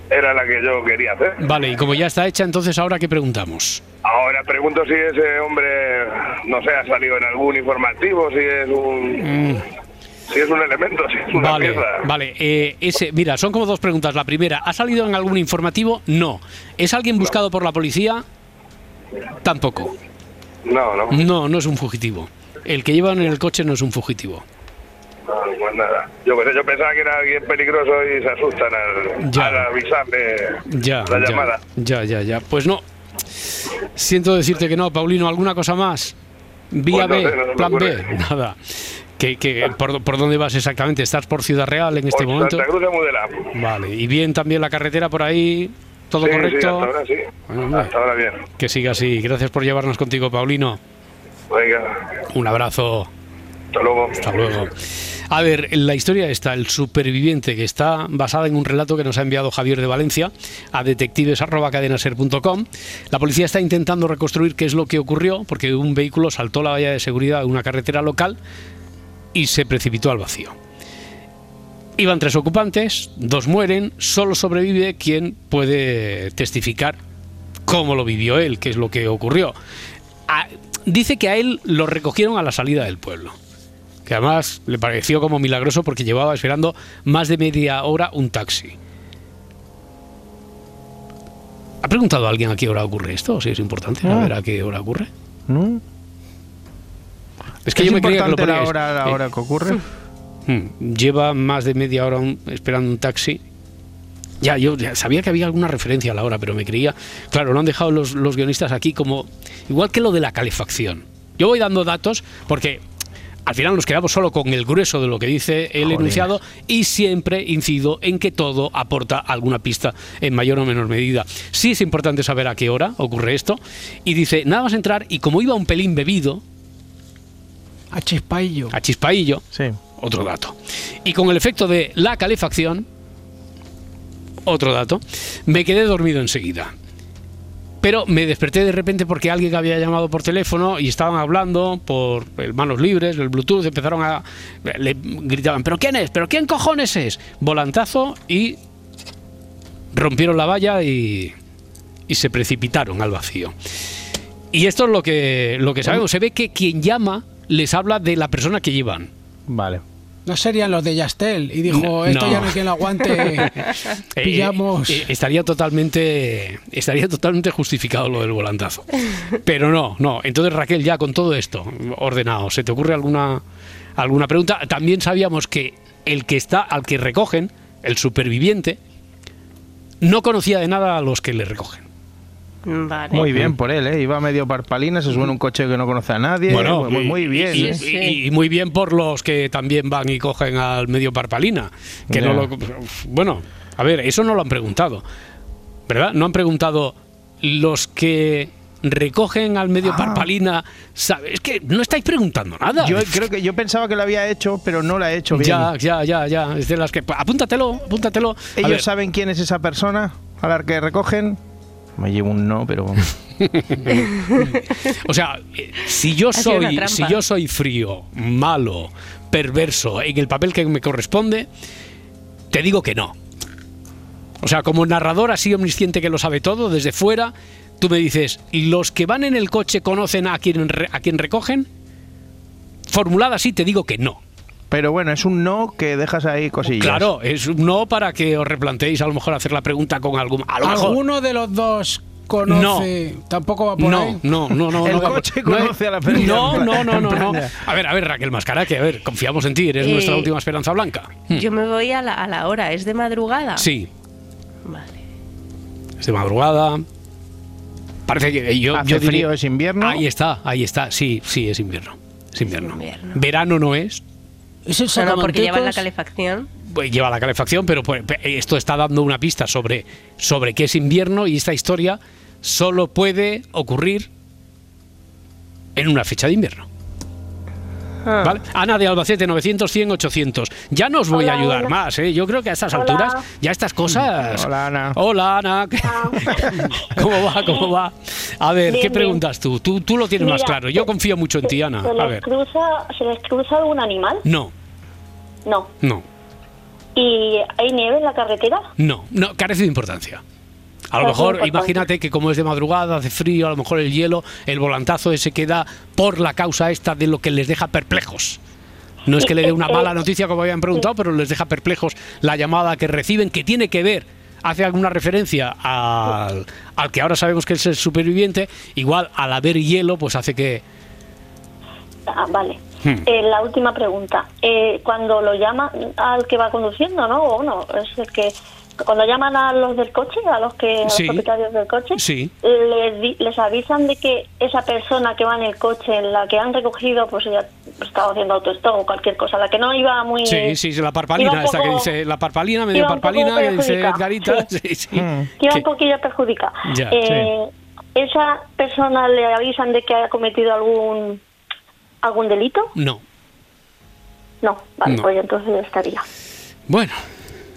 era la que yo quería hacer. Vale, y como ya está hecha, entonces ahora qué preguntamos. Ahora pregunto si ese hombre, no sé, ha salido en algún informativo, si es un... Mm. Si es un elemento, si es una Vale, pieza. vale. eh, ese, mira, son como dos preguntas. La primera, ¿ha salido en algún informativo? No. ¿Es alguien buscado por la policía? Tampoco. No, no, No, no es un fugitivo. El que llevan en el coche no es un fugitivo. no, pues nada. Yo, yo pensaba que era alguien peligroso y se asustan al, Ya. al avisarme Ya, la ya, llamada. ya, ya, ya. Pues no. Siento decirte que no, Paulino. ¿Alguna cosa más? Vía Pues no B, no plan B, nada. ¿Qué, qué- por, por dónde vas exactamente? ¿Estás por Ciudad Real en este Por momento? Santa Cruz de Mudela. Vale. ¿Y bien también la carretera por ahí? ¿Todo Sí, sí, correcto? hasta ahora sí. Bueno, hombre. hasta ahora bien. Que siga así. Gracias por llevarnos contigo, Paulino. Venga, Un abrazo. hasta luego. Hasta luego. A ver, la historia está, el superviviente, que está basada en un relato que nos ha enviado Javier de Valencia a detectives.cadenaser.com. La policía está intentando reconstruir qué es lo que ocurrió, porque un vehículo saltó la valla de seguridad de una carretera local y se precipitó al vacío. Iban tres ocupantes, dos mueren, solo sobrevive quien puede testificar cómo lo vivió él, qué es lo que ocurrió. A- dice que a él lo recogieron a la salida del pueblo que además le pareció como milagroso porque llevaba esperando más de media hora un taxi. ¿Ha preguntado a alguien a qué hora ocurre esto? ¿O si es importante Ah. saber a qué hora ocurre? ¿No? Es que yo me creía que lo la hora, la hora que ocurre. Hmm, Lleva más de media hora un- esperando un taxi. Ya, yo ya sabía que había alguna referencia a la hora, pero me creía. Claro, lo han dejado los, los guionistas aquí como. Igual que lo de la calefacción. Yo voy dando datos porque al final nos quedamos solo con el grueso de lo que dice el enunciado y siempre incido en que todo aporta alguna pista en mayor o menor medida. Sí es importante saber a qué hora ocurre esto. Y dice, nada más entrar y como iba un pelín bebido, A chispaillo. a chispaillo, Sí. Otro dato. Y con el efecto de la calefacción, otro dato, me quedé dormido enseguida. Pero me desperté de repente porque alguien había llamado por teléfono y estaban hablando por el manos libres, el Bluetooth, empezaron a... Le gritaban, ¿pero quién es? ¿Pero quién cojones es? Volantazo y rompieron la valla y, y se precipitaron al vacío. Y esto es lo que, lo que sabemos. Se ve que quien llama les habla de la persona que llevan. Vale. No serían los de Yastel y dijo, esto No. ya no hay quien lo aguante, Eh, pillamos... eh, estaría totalmente estaría totalmente justificado lo del volantazo. Pero no, no. Entonces Raquel ya con todo esto ordenado, ¿se te ocurre alguna alguna pregunta? También sabíamos que el que está al que recogen, el superviviente, no conocía de nada a los que le recogen. Vale. Muy bien por él, ¿eh? Iba medio parpalina, se sube en un coche que no conoce a nadie. Bueno, muy, y- muy bien. Y, ¿eh? y- y muy bien por los que también van y cogen al medio parpalina. Que no lo, bueno, a ver, eso no lo han preguntado. ¿Verdad? No han preguntado los que recogen al medio Ah. parpalina. ¿sabe? Es que no estáis preguntando nada. Yo creo que yo pensaba que lo había hecho, pero no lo ha hecho bien. Ya, ya, ya, ya. Es de las que. Apúntatelo, apúntatelo. ¿Ellos saben quién es esa persona a la que recogen? Me llevo un no, pero... O sea, eh, si yo soy, si yo soy frío, malo, perverso, en el papel que me corresponde, te digo que no. O sea, como narrador así omnisciente que lo sabe todo, desde fuera, tú me dices, ¿los que van en el coche conocen a quien, re- a quien recogen? Formulada así, te digo que no. Pero bueno, es un no que dejas ahí cosillas. Claro, es un no para que os replanteéis a lo mejor hacer la pregunta con algún... A lo mejor... ¿Alguno de los dos conoce? Tampoco va por No, ahí. no, no, no. El no coche por- no conoce es- a la persona. No, no, no, no, no. A ver, a ver, Raquel Mascara, que a ver, confiamos en ti, eres Eh, nuestra última esperanza blanca. Yo me voy a la, a la hora, ¿es de madrugada? Sí, Vale. es de madrugada. Parece que yo, Hace yo diría- frío, es invierno. Ahí está, ahí está. Sí, sí, es invierno. Es invierno. invierno. Verano no es. ¿Es el No, no, porque llevan la calefacción. pues, lleva la calefacción, pero pues, esto está dando una pista sobre, sobre qué es invierno y esta historia solo puede ocurrir en una fecha de invierno. Ah. ¿Vale? Ana de Albacete, 900, 100, 800. Ya no os voy a Hola, ayudar hola. más, ¿eh? Yo creo que a estas Hola. alturas, ya estas cosas... Hola, Ana. Hola, Ana. ¿Cómo va? ¿Cómo va? A ver, Bien, ¿qué bien. preguntas tú? tú? Tú lo tienes más Mira, claro. Yo confío mucho en ti, Ana. ¿Se A les, ver. cruza, ¿Se les cruza algún animal? No, No. no, ¿Y hay nieve en la carretera? no, no, carece de importancia. A lo mejor, imagínate que como es de madrugada, hace frío, a lo mejor el hielo, el volantazo ese que da por la causa esta de lo que les deja perplejos. No es que le dé una Eh, mala eh, noticia como habían preguntado, pero les deja perplejos la llamada que reciben, que tiene que ver, hace alguna referencia al, al que ahora sabemos que es el superviviente, igual al haber hielo, pues hace que... Ah, vale. Hmm. Eh, la última pregunta. Eh, cuando lo llaman al que va conduciendo, ¿no? O no, es el que... Cuando llaman a los del coche, a los que a los propietarios del coche, Sí. les, di- les avisan de que esa persona que va en el coche, en la que han recogido, pues ya estaba haciendo autostop o cualquier cosa, la que no iba muy... Sí, sí, la parpalina, un esta que dice, la parpalina, medio parpalina, que dice Edgarita. sí. Sí, sí. Que iba un poquillo perjudicada. Ya, Eh, ¿Esa persona le avisan de que haya cometido algún algún delito? No. No, vale, No. pues entonces ya estaría. Bueno,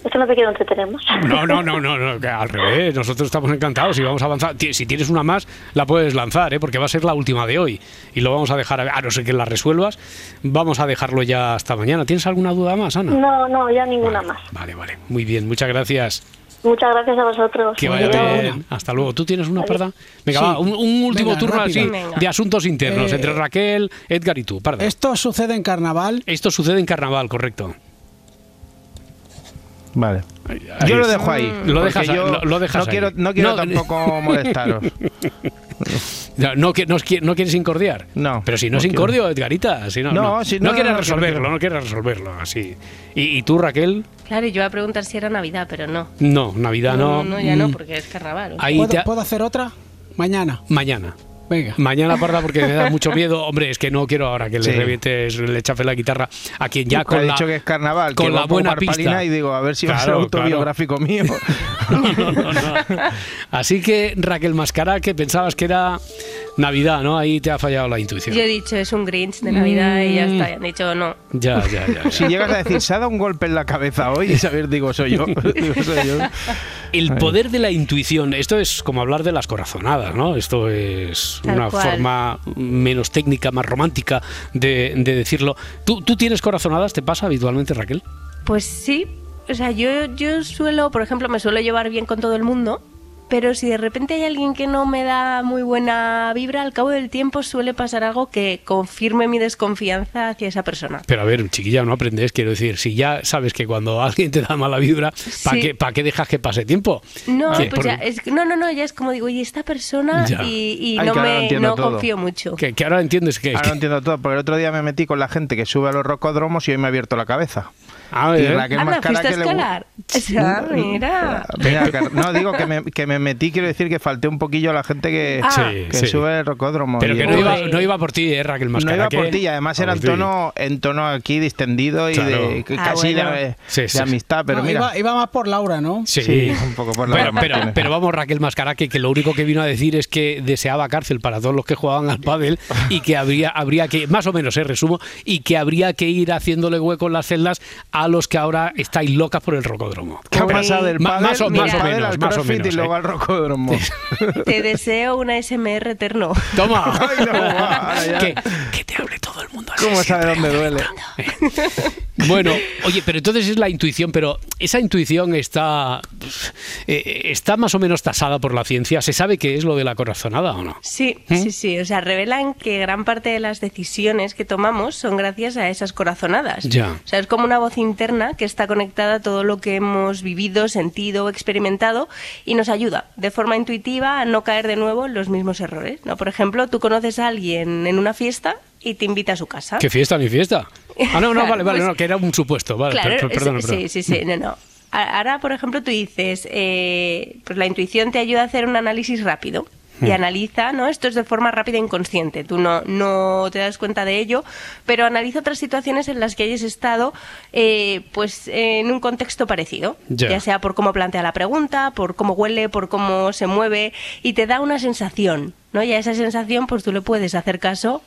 Es que no te quiero entretener más. no, no, no, no, no, al revés, nosotros estamos encantados y vamos a avanzar. Si tienes una más, la puedes lanzar, ¿eh? porque va a ser la última de hoy y lo vamos a dejar, a a no ser que la resuelvas, vamos a dejarlo ya hasta mañana. ¿Tienes alguna duda más, Ana? No, no, ya ninguna más. Vale, vale, muy bien, muchas gracias. Muchas gracias a vosotros. Que vaya bien. Hasta luego. ¿Tú tienes una Adiós. parda? Venga, Sí. va, un, un último Venga, turno rápido. así Venga. de asuntos internos Eh, entre Raquel, Edgar y tú. Parda. Esto sucede en carnaval. Esto sucede en carnaval, correcto. Vale. Ahí Yo lo dejo ahí. Lo dejas, yo lo, lo dejas no ahí. quiero, no quiero No, tampoco molestaros. No, no, qui- no, qui- no quieres incordiar. No, Pero si no, no es quiero. incordio, Edgarita. Si no, No, no, si no no, quieres resolverlo, quiero. no quieres resolverlo así. ¿Y, y tú, Raquel? Claro, yo iba a preguntar si era Navidad, pero no. No, Navidad no. no, ya no, Mm, porque es carnaval. Ahí ¿Puedo, puedo hacer otra? Mañana. Mañana. Venga. Mañana, Parda, porque me da mucho miedo. Hombre, es que no quiero ahora que le revientes, le chafe la guitarra a quien ya Ha con la, dicho que es carnaval, con que la buena pista. y digo, a ver si va a ser Claro, claro. autobiográfico mío. No, no, no, no. Así que, Raquel Mascara, que pensabas que era Navidad, ¿no? Ahí te ha fallado la intuición. Yo he dicho, es un Grinch de Navidad y ya está. Y han dicho, no. Ya, ya, ya. ya. Si llegas a decir, se ha dado un golpe en la cabeza hoy, y saber, digo, soy yo. Digo, soy yo. El poder de la intuición, esto es como hablar de las corazonadas, ¿no? Esto es Tal una cual. forma menos técnica, más romántica de, de decirlo. ¿Tú, ¿Tú tienes corazonadas? ¿Te pasa habitualmente, Raquel? Pues sí. O sea, yo, yo suelo, por ejemplo, me suelo llevar bien con todo el mundo. Pero si de repente hay alguien que no me da muy buena vibra, al cabo del tiempo suele pasar algo que confirme mi desconfianza hacia esa persona. Pero a ver, chiquilla, no aprendes, quiero decir, si ya sabes que cuando alguien te da mala vibra, ¿para Sí. qué, pa' qué dejas que pase tiempo? No, pues Por- ya, es no, no, no, ya es como digo, y esta persona Ya. y, y Ay, no me no todo. confío mucho. que, que ahora entiendes que... Ahora lo entiendo todo, porque el otro día me metí con la gente que sube a los rocódromos y hoy me ha abierto la cabeza. Ah, Y ¿eh? Raquel Anda, Mascara fuiste a que le- escalar. O sea, mira. Mira, que- no, digo que me, que me metí, quiero decir que falté un poquillo a la gente que, Ah. Sí, que sí. sube el rocódromo. Pero Y- que no iba, no iba por ti, ¿eh, Raquel No Mascara? iba que- por ti, y además era en tono, en tono aquí distendido y Claro. de, Ah, casi bueno. de, Sí, de sí. amistad, pero No, mira. iba, iba más por Laura, ¿no? Sí. Sí, un poco por la Pero, vamos, Raquel Mascara, que, que lo único que vino a decir es que deseaba cárcel para todos los que jugaban al pádel y que habría, habría que, más o menos, eh, resumo, y que habría que ir haciéndole hueco en las celdas a los que ahora estáis locas por el rocódromo. ¿Qué ha pasado del más más o menos, al más o menos, y luego ¿eh? al rocódromo? Te deseo una SMR eterno. Toma. Ay, no, va, que, que te hable todo el mundo. así ¿Cómo sabe dónde duele? Bueno, oye, pero entonces es la intuición, pero esa intuición está, eh, está más o menos tasada por la ciencia. ¿Se sabe qué es lo de la corazonada o no? Sí, ¿Mm? sí, sí. O sea, revelan que gran parte de las decisiones que tomamos son gracias a esas corazonadas. Ya. O sea, es como una voz interna que está conectada a todo lo que hemos vivido, sentido, experimentado y nos ayuda de forma intuitiva a no caer de nuevo en los mismos errores. ¿no? Por ejemplo, tú conoces a alguien en una fiesta y te invita a su casa. ¿Qué fiesta ni fiesta? Ah, no, no, vale, vale, pues- no, que era un supuesto. Vale, Claro, per- per- es- perdona, sí, sí, sí, no, no. Ahora, por ejemplo, tú dices, eh, pues la intuición te ayuda a hacer un análisis rápido y Hmm. analiza, ¿no? Esto es de forma rápida e inconsciente. Tú no, no te das cuenta de ello, pero analiza otras situaciones en las que hayas estado, eh, pues, en un contexto parecido. Ya. sea por cómo plantea la pregunta, por cómo huele, por cómo se mueve y te da una sensación, ¿no? Y a esa sensación, pues tú le puedes hacer caso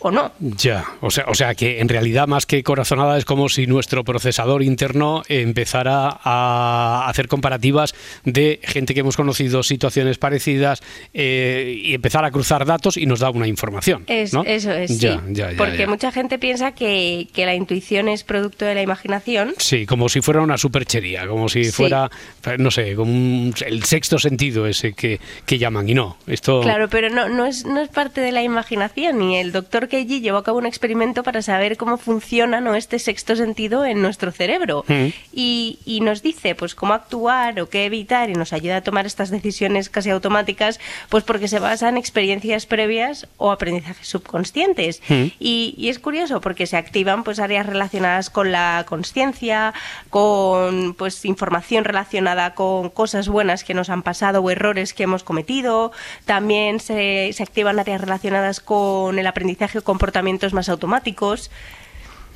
o no. Ya, o sea, o sea que en realidad más que corazonada es como si nuestro procesador interno empezara a hacer comparativas de gente que hemos conocido, situaciones parecidas eh, y empezar a cruzar datos y nos da una información. Es, ¿no? Eso es, Ya, sí. ya, ya, Porque mucha gente piensa que, que la intuición es producto de la imaginación. Sí, como si fuera una superchería, como si Sí. fuera, no sé, como un- el sexto sentido ese que, que llaman. Y no, esto... Claro, pero no, no, es, no es parte de la imaginación. Y el doctor Keiji llevó a cabo un experimento para saber cómo funciona ¿no? este sexto sentido en nuestro cerebro. Mm. Y, y nos dice pues cómo actuar o qué evitar y nos ayuda a tomar estas decisiones casi automáticas, pues porque se basa en experiencias previas o aprendizajes subconscientes. Mm. Y, y es curioso porque se activan pues áreas relacionadas con la conciencia, con pues información relacionada con cosas buenas que nos han pasado o errores que hemos cometido. También se, se activan áreas relacionadas con el aprendizaje comportamientos más automáticos.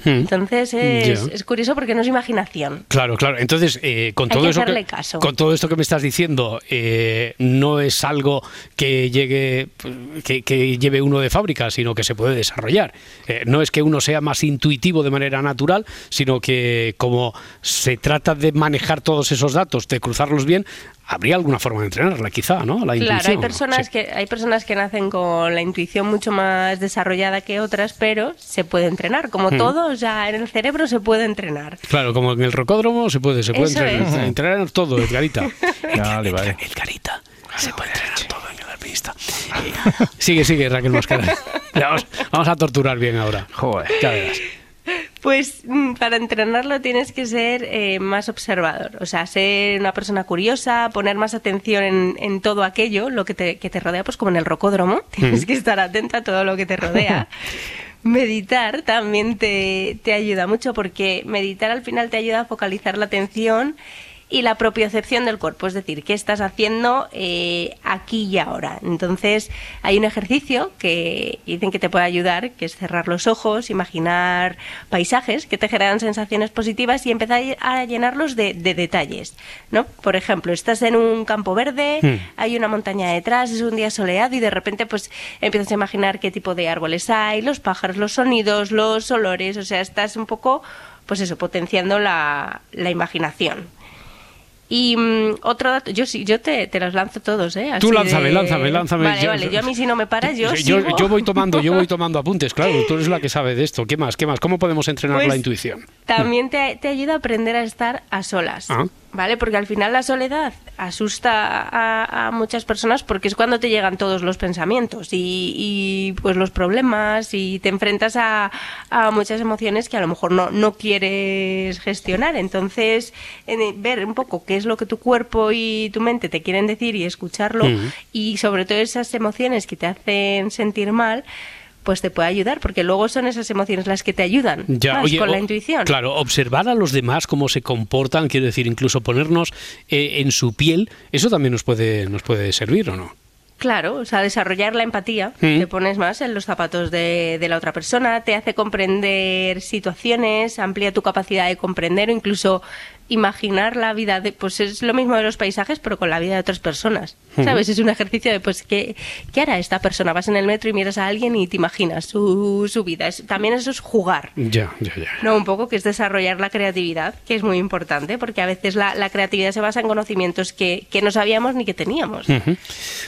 Mm. Entonces es, es curioso porque no es imaginación. Claro, claro. Entonces, eh, con Hay todo que eso caso. con todo esto que me estás diciendo, eh, no es algo que llegue, que, que lleve uno de fábrica, sino que se puede desarrollar. Eh, no es que uno sea más intuitivo de manera natural, sino que como se trata de manejar todos esos datos, de cruzarlos bien, habría alguna forma de entrenarla, quizá, ¿no? La Claro, intuición. hay ¿no? personas Sí. que hay personas que nacen con la intuición mucho más desarrollada que otras, pero se puede entrenar, como Mm. todo, o sea, en el cerebro se puede entrenar. Claro, como en el rocódromo se puede, se puede Eso entrenar, es. entrenar todo, Edgarita. Vale, vale. Edgarita. Se puede entrenar todo en el alpinista. Eh, sigue, sigue, Raquel Mascara. Ya, Vamos, vamos a torturar bien ahora. Joder. Ya verás. Pues mm, para entrenarlo tienes que ser eh, más observador, o sea, ser una persona curiosa, poner más atención en, en todo aquello, lo que te, que te rodea, pues como en el rocódromo, tienes que estar atenta a todo lo que te rodea. Meditar también te, te ayuda mucho porque meditar al final te ayuda a focalizar la atención y la propiocepción del cuerpo, es decir, qué estás haciendo eh, aquí y ahora. Entonces, hay un ejercicio que dicen que te puede ayudar, que es cerrar los ojos, imaginar paisajes que te generan sensaciones positivas y empezar a llenarlos de, de detalles, ¿no? Por ejemplo, estás en un campo verde, Hmm. hay una montaña detrás, es un día soleado y de repente pues empiezas a imaginar qué tipo de árboles hay, los pájaros, los sonidos, los olores, o sea, estás un poco, pues eso, potenciando la, la imaginación. Y mm, otro dato, yo sí, yo te, te los lanzo todos, ¿eh? Tú Así lánzame, de- lánzame, lánzame. Vale, Yo- vale, yo a mí si no me paras, yo yo, sigo. yo voy tomando, yo voy tomando apuntes, claro, tú eres la que sabe de esto. ¿Qué más? ¿Qué más? ¿Cómo podemos entrenar Pues, la intuición? También te, te ayuda a aprender a estar a solas. Ah. ¿Vale? Porque al final la soledad asusta a, a muchas personas porque es cuando te llegan todos los pensamientos y, y, pues los problemas y te enfrentas a, a muchas emociones que a lo mejor no, no quieres gestionar. Entonces, en- ver un poco qué es lo que tu cuerpo y tu mente te quieren decir y escucharlo y sobre todo esas emociones que te hacen sentir mal pues te puede ayudar, porque luego son esas emociones las que te ayudan Ya, más oye, con la o- intuición. Claro, observar a los demás cómo se comportan, quiero decir, incluso ponernos eh, en su piel, eso también nos puede, nos puede servir, ¿o no? Claro, o sea, desarrollar la empatía, Mm. te pones más en los zapatos de, de la otra persona, te hace comprender situaciones, amplía tu capacidad de comprender o incluso imaginar la vida de, pues es lo mismo de los paisajes, pero con la vida de otras personas. ¿Sabes? Es un ejercicio de, pues, ¿qué, ¿qué hará esta persona? Vas en el metro y miras a alguien y te imaginas su, su vida. Es- también eso es jugar. Ya, ya, ya. No, un poco que es desarrollar la creatividad, que es muy importante, porque a veces la, la creatividad se basa en conocimientos que, que no sabíamos ni que teníamos.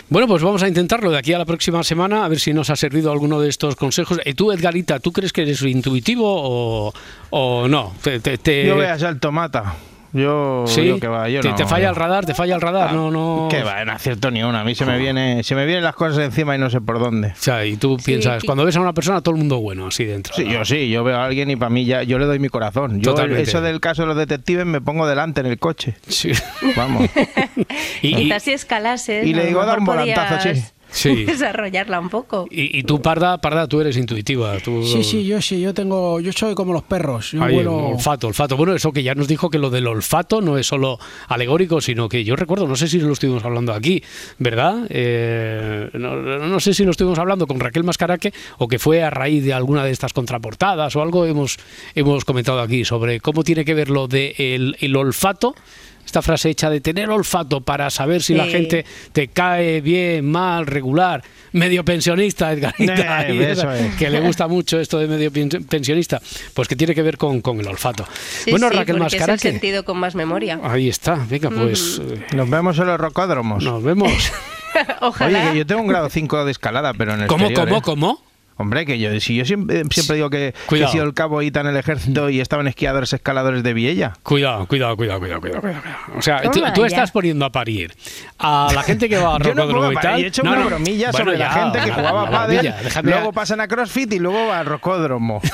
Bueno, pues vamos a intentarlo de aquí a la próxima semana, a ver si nos ha servido alguno de estos consejos. Eh, tú, Edgarita, ¿tú crees que eres intuitivo o, o no? Te, te- te- Yo voy a ser tomata. Yo, ¿Sí? yo que va, yo ¿Te, no. te falla el radar? ¿Te falla el radar? no, no... Que va, no acierto ni una. A mí se me viene, se me vienen las cosas encima y no sé por dónde. O sea, y tú piensas, sí. cuando ves a una persona, todo el mundo bueno, así dentro. Sí, ¿no? yo sí, yo veo a alguien y para mí ya, yo le doy mi corazón. Yo Totalmente. eso del caso de los detectives me pongo delante en el coche. Sí. Vamos. Quizás si escalases. y le digo, da un volantazo, podías sí. Sí. Desarrollarla un poco. Y, y tú, Parda, Parda, tú eres intuitiva. Tú, Sí, sí, yo sí, yo tengo, yo soy como los perros. Yo Ahí, vuelo- olfato, olfato. Bueno, eso que ya nos dijo que lo del olfato no es solo alegórico, sino que yo recuerdo, no sé si lo estuvimos hablando aquí, ¿verdad? Eh, no, no sé si lo estuvimos hablando con Raquel Mascaraque o que fue a raíz de alguna de estas contraportadas o algo hemos, hemos comentado aquí sobre cómo tiene que ver lo del el, el olfato. Esta frase hecha de tener olfato para saber si la Sí. gente te cae bien, mal, regular, medio pensionista, Edgarita, Eh, eso es. que le gusta mucho esto de medio pen- pensionista, pues que tiene que ver con, con el olfato. Sí, bueno, sí, Raquel porque es el sentido con más memoria. ahí está, venga, pues eh, Nos vemos en los rocódromos. nos vemos. Ojalá. Oye, que yo tengo un grado 5 de escalada, pero en el ¿Cómo, exterior, cómo, ¿eh? cómo? Hombre, que yo, si yo siempre, siempre digo que, he sido el cabo Ita en el ejército y estaban esquiadores escaladores de Viella. Cuidado, cuidado, cuidado, cuidado, cuidado. cuidado. O sea, tú, ya. estás poniendo a parir a la gente que va a Yo no rocódromo pongo y a parir, tal. he hecho No, una no. bromilla Bueno, sobre ya, la gente que jugaba a pádel, luego pasan a CrossFit y luego al rocódromo.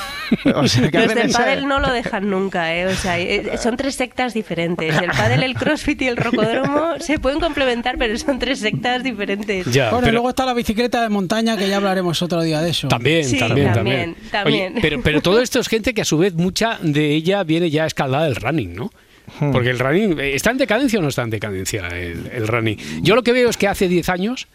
O sea, que Los del pádel no lo dejan nunca, ¿eh? O sea, eh, son tres sectas diferentes. El pádel, el crossfit y el rocódromo se pueden complementar, pero son tres sectas diferentes. bueno, y luego está la bicicleta de montaña, que ya hablaremos otro día de eso. También, Sí, también, también, también. también. Oye, pero, pero todo esto es gente que a su vez mucha de ella viene ya escaldada del running, ¿no? Porque el running, eh, ¿está en decadencia o no está en decadencia el, el running? Yo lo que veo es que hace 10 años,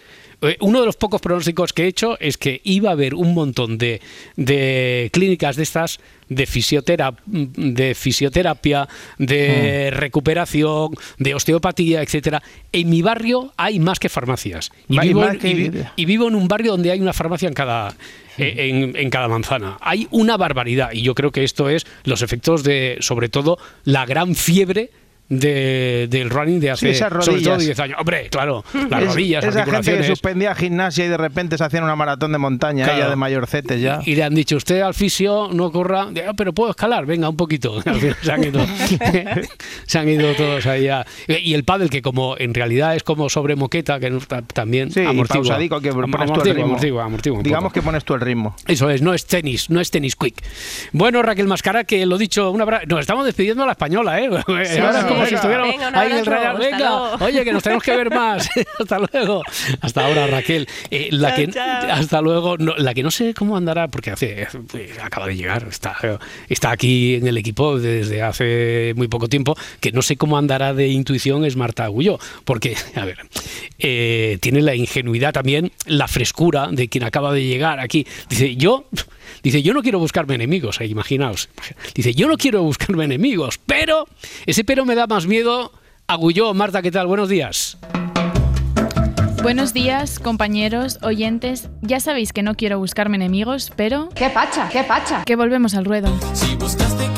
eh, uno de los pocos pronósticos que he hecho es que iba a haber un montón de, de clínicas de estas de, fisiotera- de fisioterapia, de recuperación, de osteopatía, etcétera. En mi barrio hay más que farmacias. Y vivo, que- y vivo en un barrio donde hay una farmacia en cada eh, en, en cada manzana. Hay una barbaridad y yo creo que esto es los efectos de, sobre todo, la gran fiebre de- del running de hace Sí, sobre todo rodillas. 10 años. Hombre, claro, las Es- rodillas, Esa gente que articulaciones. suspendía gimnasia y de repente se hacían una maratón de montaña, Claro. ella de mayorcetes ya. Y le han dicho, usted al fisio no corra, "Ah, pero puedo escalar, venga, un poquito. Se han ido, se han ido todos ahí a- Y el pádel, que como en realidad es como sobre moqueta, que también Sí, y amortigua. pausadico, que pones tú el amortigua, ritmo. amortigua, amortigua Digamos que pones tú el ritmo. Eso es, no es tenis, no es tenis quick. Bueno, Raquel Mascara, que lo dicho, una nos estamos despidiendo a la española, ¿eh? Ahora es como como si estuviéramos Venga, un ahí en el abrazo, Real. hasta Venga, luego. oye, que nos tenemos que ver más. hasta luego. Hasta ahora, Raquel. Eh, la Chao, que, chao. Hasta luego. No, la que no sé cómo andará, porque hace, eh, acaba de llegar, está, está aquí en el equipo desde hace muy poco tiempo, que no sé cómo andará de intuición es Marta Agulló, porque, a ver, eh, tiene la ingenuidad también, la frescura de quien acaba de llegar aquí. Dice, yo, dice, yo no quiero buscarme enemigos, eh, imaginaos. Dice, yo no quiero buscarme enemigos, pero ese pero me da más miedo. Agulló, Marta, ¿qué tal? Buenos días. Buenos días, compañeros, oyentes. Ya sabéis que no quiero buscarme enemigos, pero... ¿Qué pacha? ¿Qué pacha? Que volvemos al ruedo. Si buscaste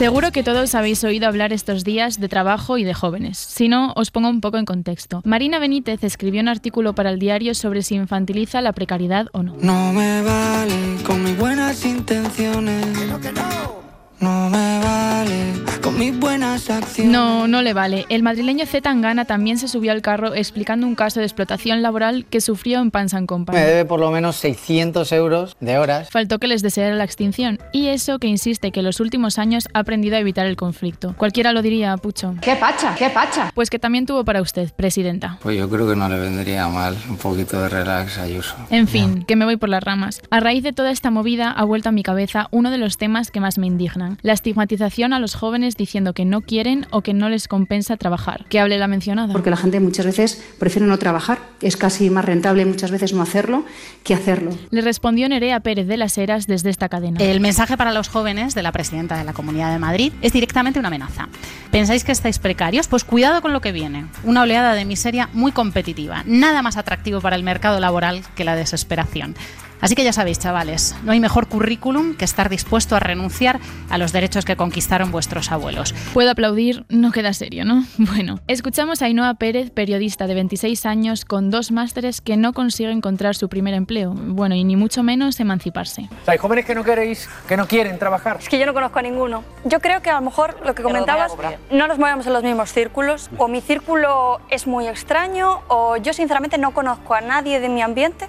Seguro que todos habéis oído hablar estos días de trabajo y de jóvenes. Si no, os pongo un poco en contexto. Marina Benítez escribió un artículo para el diario sobre si infantiliza la precariedad o no. No me vale con mis buenas intenciones. No me vale con mis buenas acciones. No, no le vale. El madrileño Z Tangana también se subió al carro explicando un caso de explotación laboral que sufrió en Pansan Company. Me debe por lo menos 600 euros de horas. Faltó que les deseara la extinción. Y eso que insiste que en los últimos años ha aprendido a evitar el conflicto. Cualquiera lo diría, Pucho. ¿Qué pacha? ¿Qué pacha? Pues que también tuvo para usted, presidenta. Pues yo creo que no le vendría mal un poquito de relax a Ayuso. En fin, que me voy por las ramas. A raíz de toda esta movida ha vuelto a mi cabeza uno de los temas que más me indignan. La estigmatización a los jóvenes diciendo que no quieren o que no les compensa trabajar. Que hable la mencionada. Porque la gente muchas veces prefiere no trabajar. Es casi más rentable muchas veces no hacerlo que hacerlo. Le respondió Nerea Pérez de las Heras desde esta cadena. El mensaje para los jóvenes de la presidenta de la Comunidad de Madrid es directamente una amenaza. ¿Pensáis que estáis precarios? Pues cuidado con lo que viene. Una oleada de miseria muy competitiva. Nada más atractivo para el mercado laboral que la desesperación. Así que ya sabéis, chavales, no hay mejor currículum que estar dispuesto a renunciar a los derechos que conquistaron vuestros abuelos. Puedo aplaudir, no queda serio, ¿no? Bueno, escuchamos a Ainhoa Pérez, periodista de 26 años con dos másteres que no consigue encontrar su primer empleo. Bueno, y ni mucho menos emanciparse. O sea, hay jóvenes que no queréis, que no quieren trabajar. Es que yo no conozco a ninguno. Yo creo que a lo mejor lo que comentabas, no nos movemos en los mismos círculos, o mi círculo es muy extraño, o yo sinceramente no conozco a nadie de mi ambiente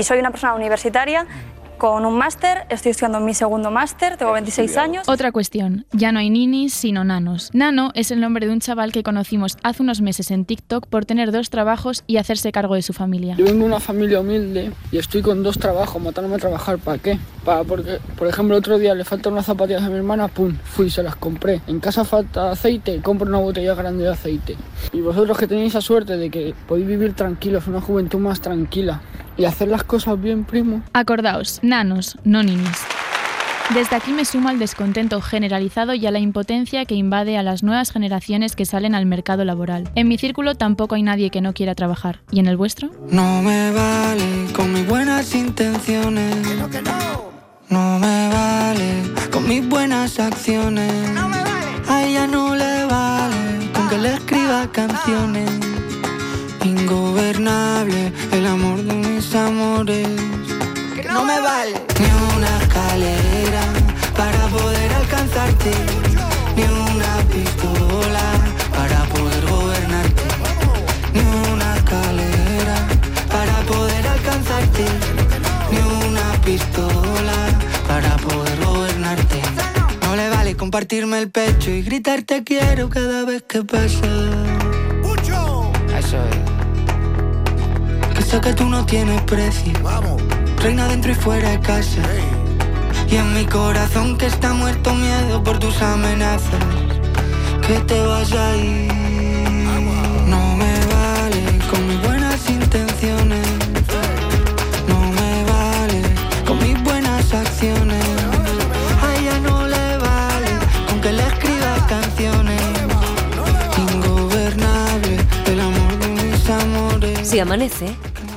y soy una persona universitaria con un máster, estoy estudiando mi segundo máster, tengo 26 años. Otra cuestión, ya no hay ninis, sino nanos. Nano es el nombre de un chaval que conocimos hace unos meses en TikTok por tener dos trabajos y hacerse cargo de su familia. Yo vengo de una familia humilde y estoy con dos trabajos, matándome a trabajar, ¿para qué? Para, porque, por ejemplo, otro día le faltan unas zapatillas a mi hermana, pum, fui y se las compré. En casa falta aceite, compro una botella grande de aceite. Y vosotros que tenéis esa suerte de que podéis vivir tranquilos, una juventud más tranquila y hacer las cosas bien, primo. Acordaos, nanos, no ninis. Desde aquí me sumo al descontento generalizado y a la impotencia que invade a las nuevas generaciones que salen al mercado laboral. En mi círculo tampoco hay nadie que no quiera trabajar. ¿Y en el vuestro? No me vale con mis buenas intenciones. No me vale con mis buenas acciones. A ella no le vale con que le escriba canciones. Ingobernable el amor de mis amores. Que no me vale ni una escalera para poder alcanzarte. Ni una pistola para poder gobernarte. Ni una escalera para poder alcanzarte. Ni una pistola para poder gobernarte. No le vale compartirme el pecho y gritar te quiero cada vez que pasa. Que tú no tienes precio. Reina dentro y fuera de casa. Y en mi corazón que está muerto miedo por tus amenazas. Que te vas a ir. No me vale con mis buenas intenciones. No me vale con mis buenas acciones. A ella no le vale con que le escriba canciones. Ingobernable el amor de mis amores. Si amanece,